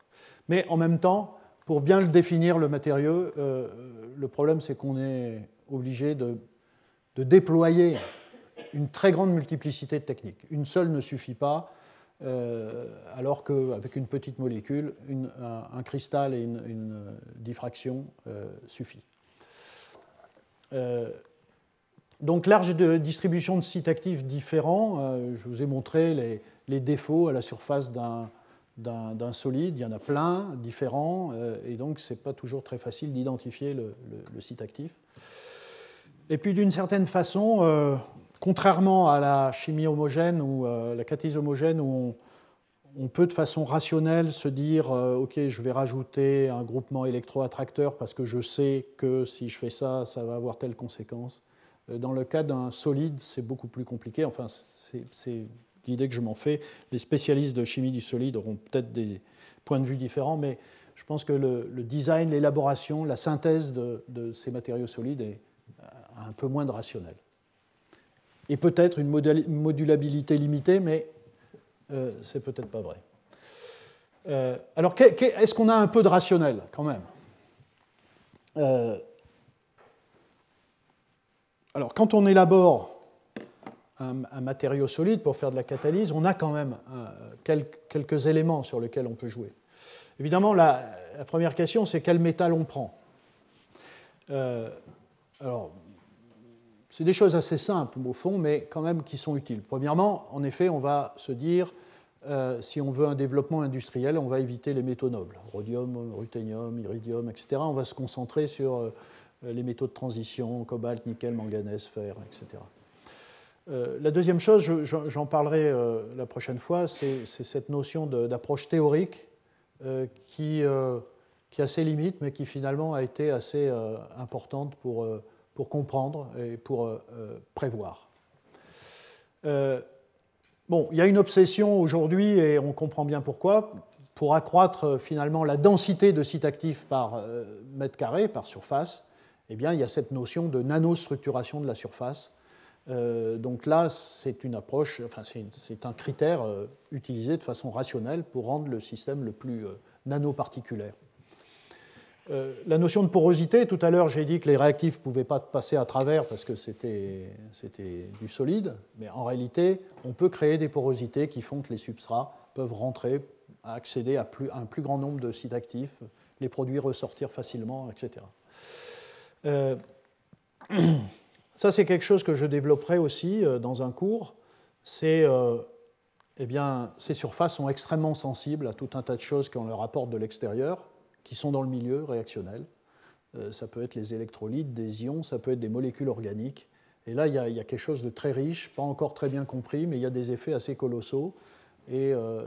Mais en même temps, pour bien le définir, le matériau, le problème c'est qu'on est obligé de déployer une très grande multiplicité de techniques. Une seule ne suffit pas, euh, alors qu'avec une petite molécule, un, cristal et une, diffraction euh, suffit. Euh, donc large de distribution de sites actifs différents. je vous ai montré les, défauts à la surface d'un solide. Il y en a plein, différents, et donc ce n'est pas toujours très facile d'identifier le, site actif. Et puis d'une certaine façon, euh, contrairement à la chimie homogène ou euh, la catalyse homogène, où on, peut de façon rationnelle se dire euh, OK, je vais rajouter un groupement électroattracteur parce que je sais que si je fais ça, ça va avoir telle conséquence. Dans le cas d'un solide, c'est beaucoup plus compliqué. Enfin, c'est l'idée que je m'en fais. Les spécialistes de chimie du solide auront peut-être des points de vue différents, mais je pense que le, design, l'élaboration, la synthèse de, ces matériaux solides est, un peu moins de rationnel. Et peut-être une modulabilité limitée, mais euh, c'est peut-être pas vrai. Euh, alors, est-ce qu'on a un peu de rationnel quand même? Euh, Alors, quand on élabore un, matériau solide pour faire de la catalyse, on a quand même quelques, quelques, éléments sur lesquels on peut jouer. Évidemment, la, première question, c'est quel métal on prend. alors, c'est des choses assez simples au fond, mais quand même qui sont utiles. Premièrement, en effet, on va se dire, euh, si on veut un développement industriel, on va éviter les métaux nobles, rhodium, ruthénium, iridium, etc. On va se concentrer sur euh, les métaux de transition, cobalt, nickel, manganèse, fer, etc. Euh, la deuxième chose, j'en parlerai la prochaine fois, c'est cette notion d'approche théorique qui, qui, a ses limites, mais qui finalement a été assez importante pour pour comprendre et pour euh, euh, prévoir. Euh, bon, il y a une obsession aujourd'hui, et on comprend bien pourquoi, pour accroître finalement la densité de sites actifs par mètre carré, par surface, eh bien, il y a cette notion de nanostructuration de la surface. Donc là, c'est une approche, enfin, c'est un critère utilisé de façon rationnelle pour rendre le système le plus nanoparticulaire. Euh, la notion de porosité, tout à l'heure j'ai dit que les réactifs ne pouvaient pas passer à travers parce que c'était du solide, mais en réalité on peut créer des porosités qui font que les substrats peuvent rentrer, accéder à, un plus grand nombre de sites actifs, les produits ressortir facilement, etc. [CLEARS THROAT] Euh, ça c'est quelque chose que je développerai aussi euh, dans un cours. C'est eh bien, ces surfaces sont extrêmement sensibles à tout un tas de choses qu'on leur apporte de l'extérieur qui sont dans le milieu réactionnel. Euh, ça peut être les électrolytes, des ions, ça peut être des molécules organiques. Et là, il y, a, quelque chose de très riche, pas encore très bien compris, mais il y a des effets assez colossaux. Et, euh,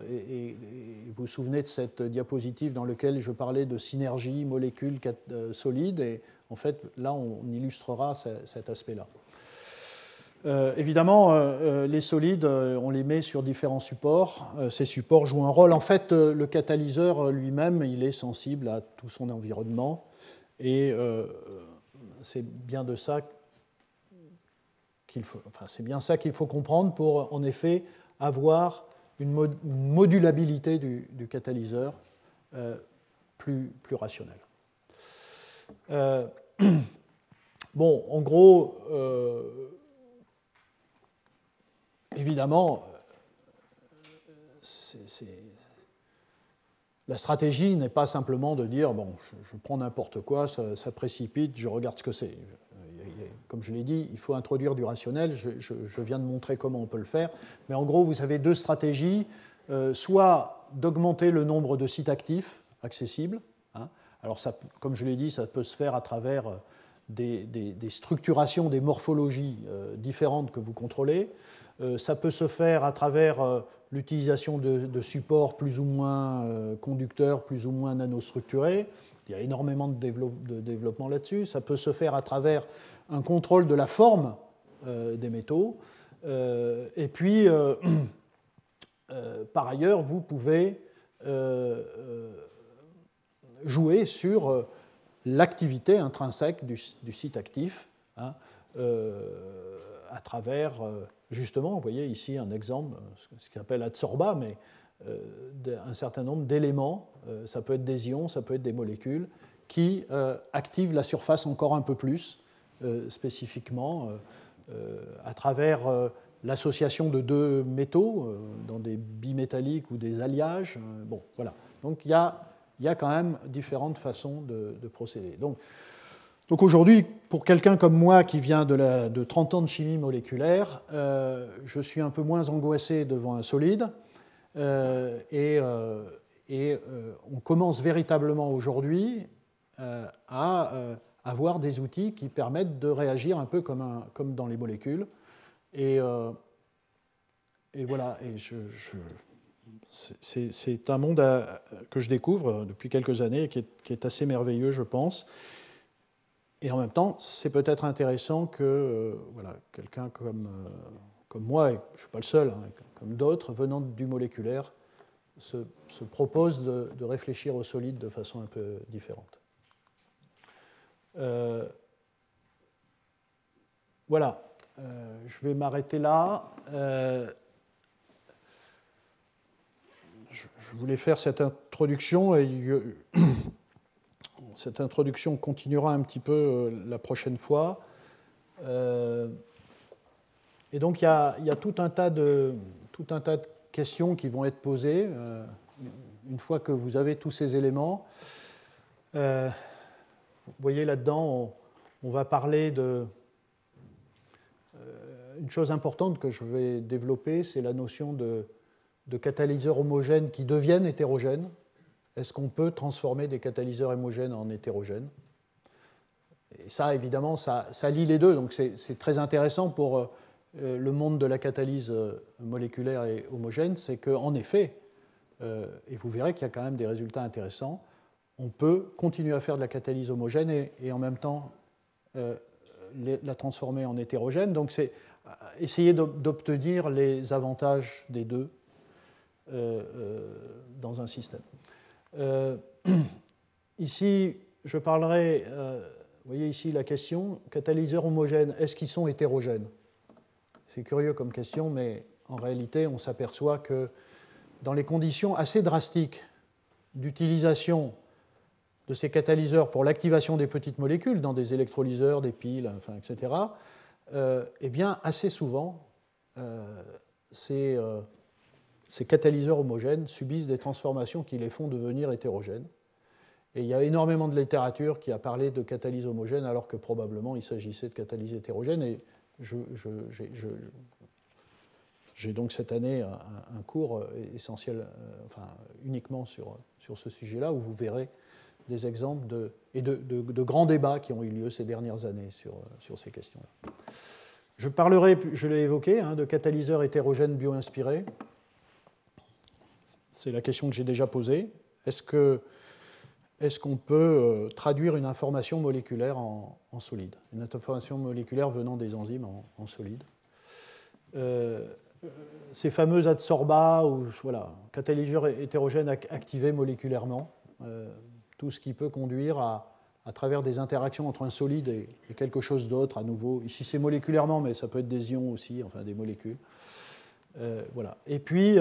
vous vous souvenez de cette diapositive dans laquelle je parlais de synergie molécules euh, solides, et en fait, là, on illustrera cet aspect-là. évidemment, les solides, on les met sur différents supports. ces supports jouent un rôle. En fait, le catalyseur lui-même, il est sensible à tout son environnement. Et c'est bien de ça qu'il faut, enfin, c'est bien ça qu'il faut comprendre pour, en effet, avoir une, modulabilité du, catalyseur plus, plus rationnelle. [CLEARS THROAT] bon, en gros, évidemment, la stratégie n'est pas simplement de dire bon, je, prends n'importe quoi, ça, précipite, je regarde ce que c'est. Comme je l'ai dit, il faut introduire du rationnel. Je, viens de montrer comment on peut le faire. Mais en gros, vous avez deux stratégies. soit d'augmenter le nombre de sites actifs accessibles. Hein. Alors, ça, comme je l'ai dit, ça peut se faire à travers des, structurations, des morphologies différentes que vous contrôlez. ça peut se faire à travers l'utilisation de, supports plus ou moins euh, conducteurs, plus ou moins nanostructurés. Il y a énormément de, développement là-dessus. Ça peut se faire à travers un contrôle de la forme euh, des métaux. Euh, et puis, [CLEARS THROAT] par ailleurs, vous pouvez jouer sur l'activité intrinsèque du, site actif hein, à travers justement, vous voyez ici un exemple, ce qu'on appelle adsorba, mais euh, un certain nombre d'éléments, euh, ça peut être des ions, ça peut être des molécules, qui euh, activent la surface encore un peu plus spécifiquement à travers l'association de deux métaux dans des bimétalliques ou des alliages. bon, voilà. Donc il y a, il y a quand même différentes façons de, de procéder. Donc, donc aujourd'hui, pour quelqu'un comme moi qui vient de, 30 ans de chimie moléculaire, euh, je suis un peu moins angoissé devant un solide. Euh, et, euh, on commence véritablement aujourd'hui à avoir des outils qui permettent de réagir un peu comme, dans les molécules. Et, voilà, et c'est un monde que je découvre depuis quelques années et qui est assez merveilleux, je pense. Et en même temps, c'est peut-être intéressant que euh, voilà, quelqu'un comme, euh, comme moi, et je ne suis pas le seul, hein, comme d'autres, venant du moléculaire, se, se propose de, de, réfléchir au solide de façon un peu différente. Euh, voilà, je vais m'arrêter là. Je, voulais faire cette introduction et [COUGHS] cette introduction continuera un petit peu euh, la prochaine fois. Euh, et donc il y, a, tout, un tas de, questions qui vont être posées euh, une fois que vous avez tous ces éléments. vous voyez là-dedans, on, va parler de... une chose importante que je vais développer, c'est la notion de, de catalyseurs homogènes qui deviennent hétérogènes. Est-ce qu'on peut transformer des catalyseurs hémogènes en hétérogènes? Et ça, évidemment, ça, lie les deux. Donc c'est très intéressant pour euh, le monde de la catalyse euh, moléculaire et homogène, c'est qu'en effet, euh, et vous verrez qu'il y a quand même des résultats intéressants, on peut continuer à faire de la catalyse homogène et, en même temps la transformer en hétérogène. Donc c'est essayer d'obtenir les avantages des deux dans un système. Euh, [CLEARS THROAT] ici, je parlerai, euh, vous voyez ici la question, catalyseurs homogènes, est-ce qu'ils sont hétérogènes? C'est curieux comme question, mais en réalité, on s'aperçoit que dans les conditions assez drastiques d'utilisation de ces catalyseurs pour l'activation des petites molécules, dans des électrolyseurs, des piles, etc., euh, eh bien, assez souvent, c'est ces catalyseurs homogènes subissent des transformations qui les font devenir hétérogènes. Et il y a énormément de littérature qui a parlé de catalyse homogène alors que probablement il s'agissait de catalyse hétérogène. Et j'ai donc cette année un, cours essentiel, euh, enfin uniquement sur, sur ce sujet-là, où vous verrez des exemples de, et de, de, grands débats qui ont eu lieu ces dernières années sur, sur ces questions-là. Je parlerai, je l'ai évoqué, hein, de catalyseurs hétérogènes bio-inspirés. C'est la question que j'ai déjà posée. Est-ce qu'on peut euh, traduire une information moléculaire en, solide? Une information moléculaire venant des enzymes en, solide euh, Ces fameux adsorbats ou voilà, catalyseurs hétérogènes activés moléculairement, euh, tout ce qui peut conduire à, travers des interactions entre un solide et, et quelque chose d'autre, à nouveau. Ici, c'est moléculairement, mais ça peut être des ions aussi, enfin des molécules. voilà. Et puis,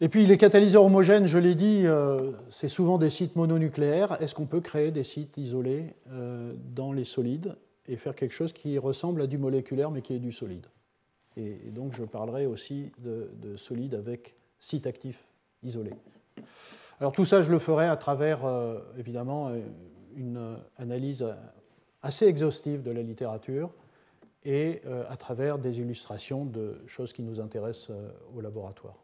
et puis les catalyseurs homogènes, je l'ai dit, euh, c'est souvent des sites mononucléaires. Est-ce qu'on peut créer des sites isolés euh, dans les solides et faire quelque chose qui ressemble à du moléculaire mais qui est du solide? Et, donc je parlerai aussi de, de solides avec sites actifs isolés. Alors tout ça, je le ferai à travers, euh, évidemment, une analyse assez exhaustive de la littérature et à travers des illustrations de choses qui nous intéressent au laboratoire.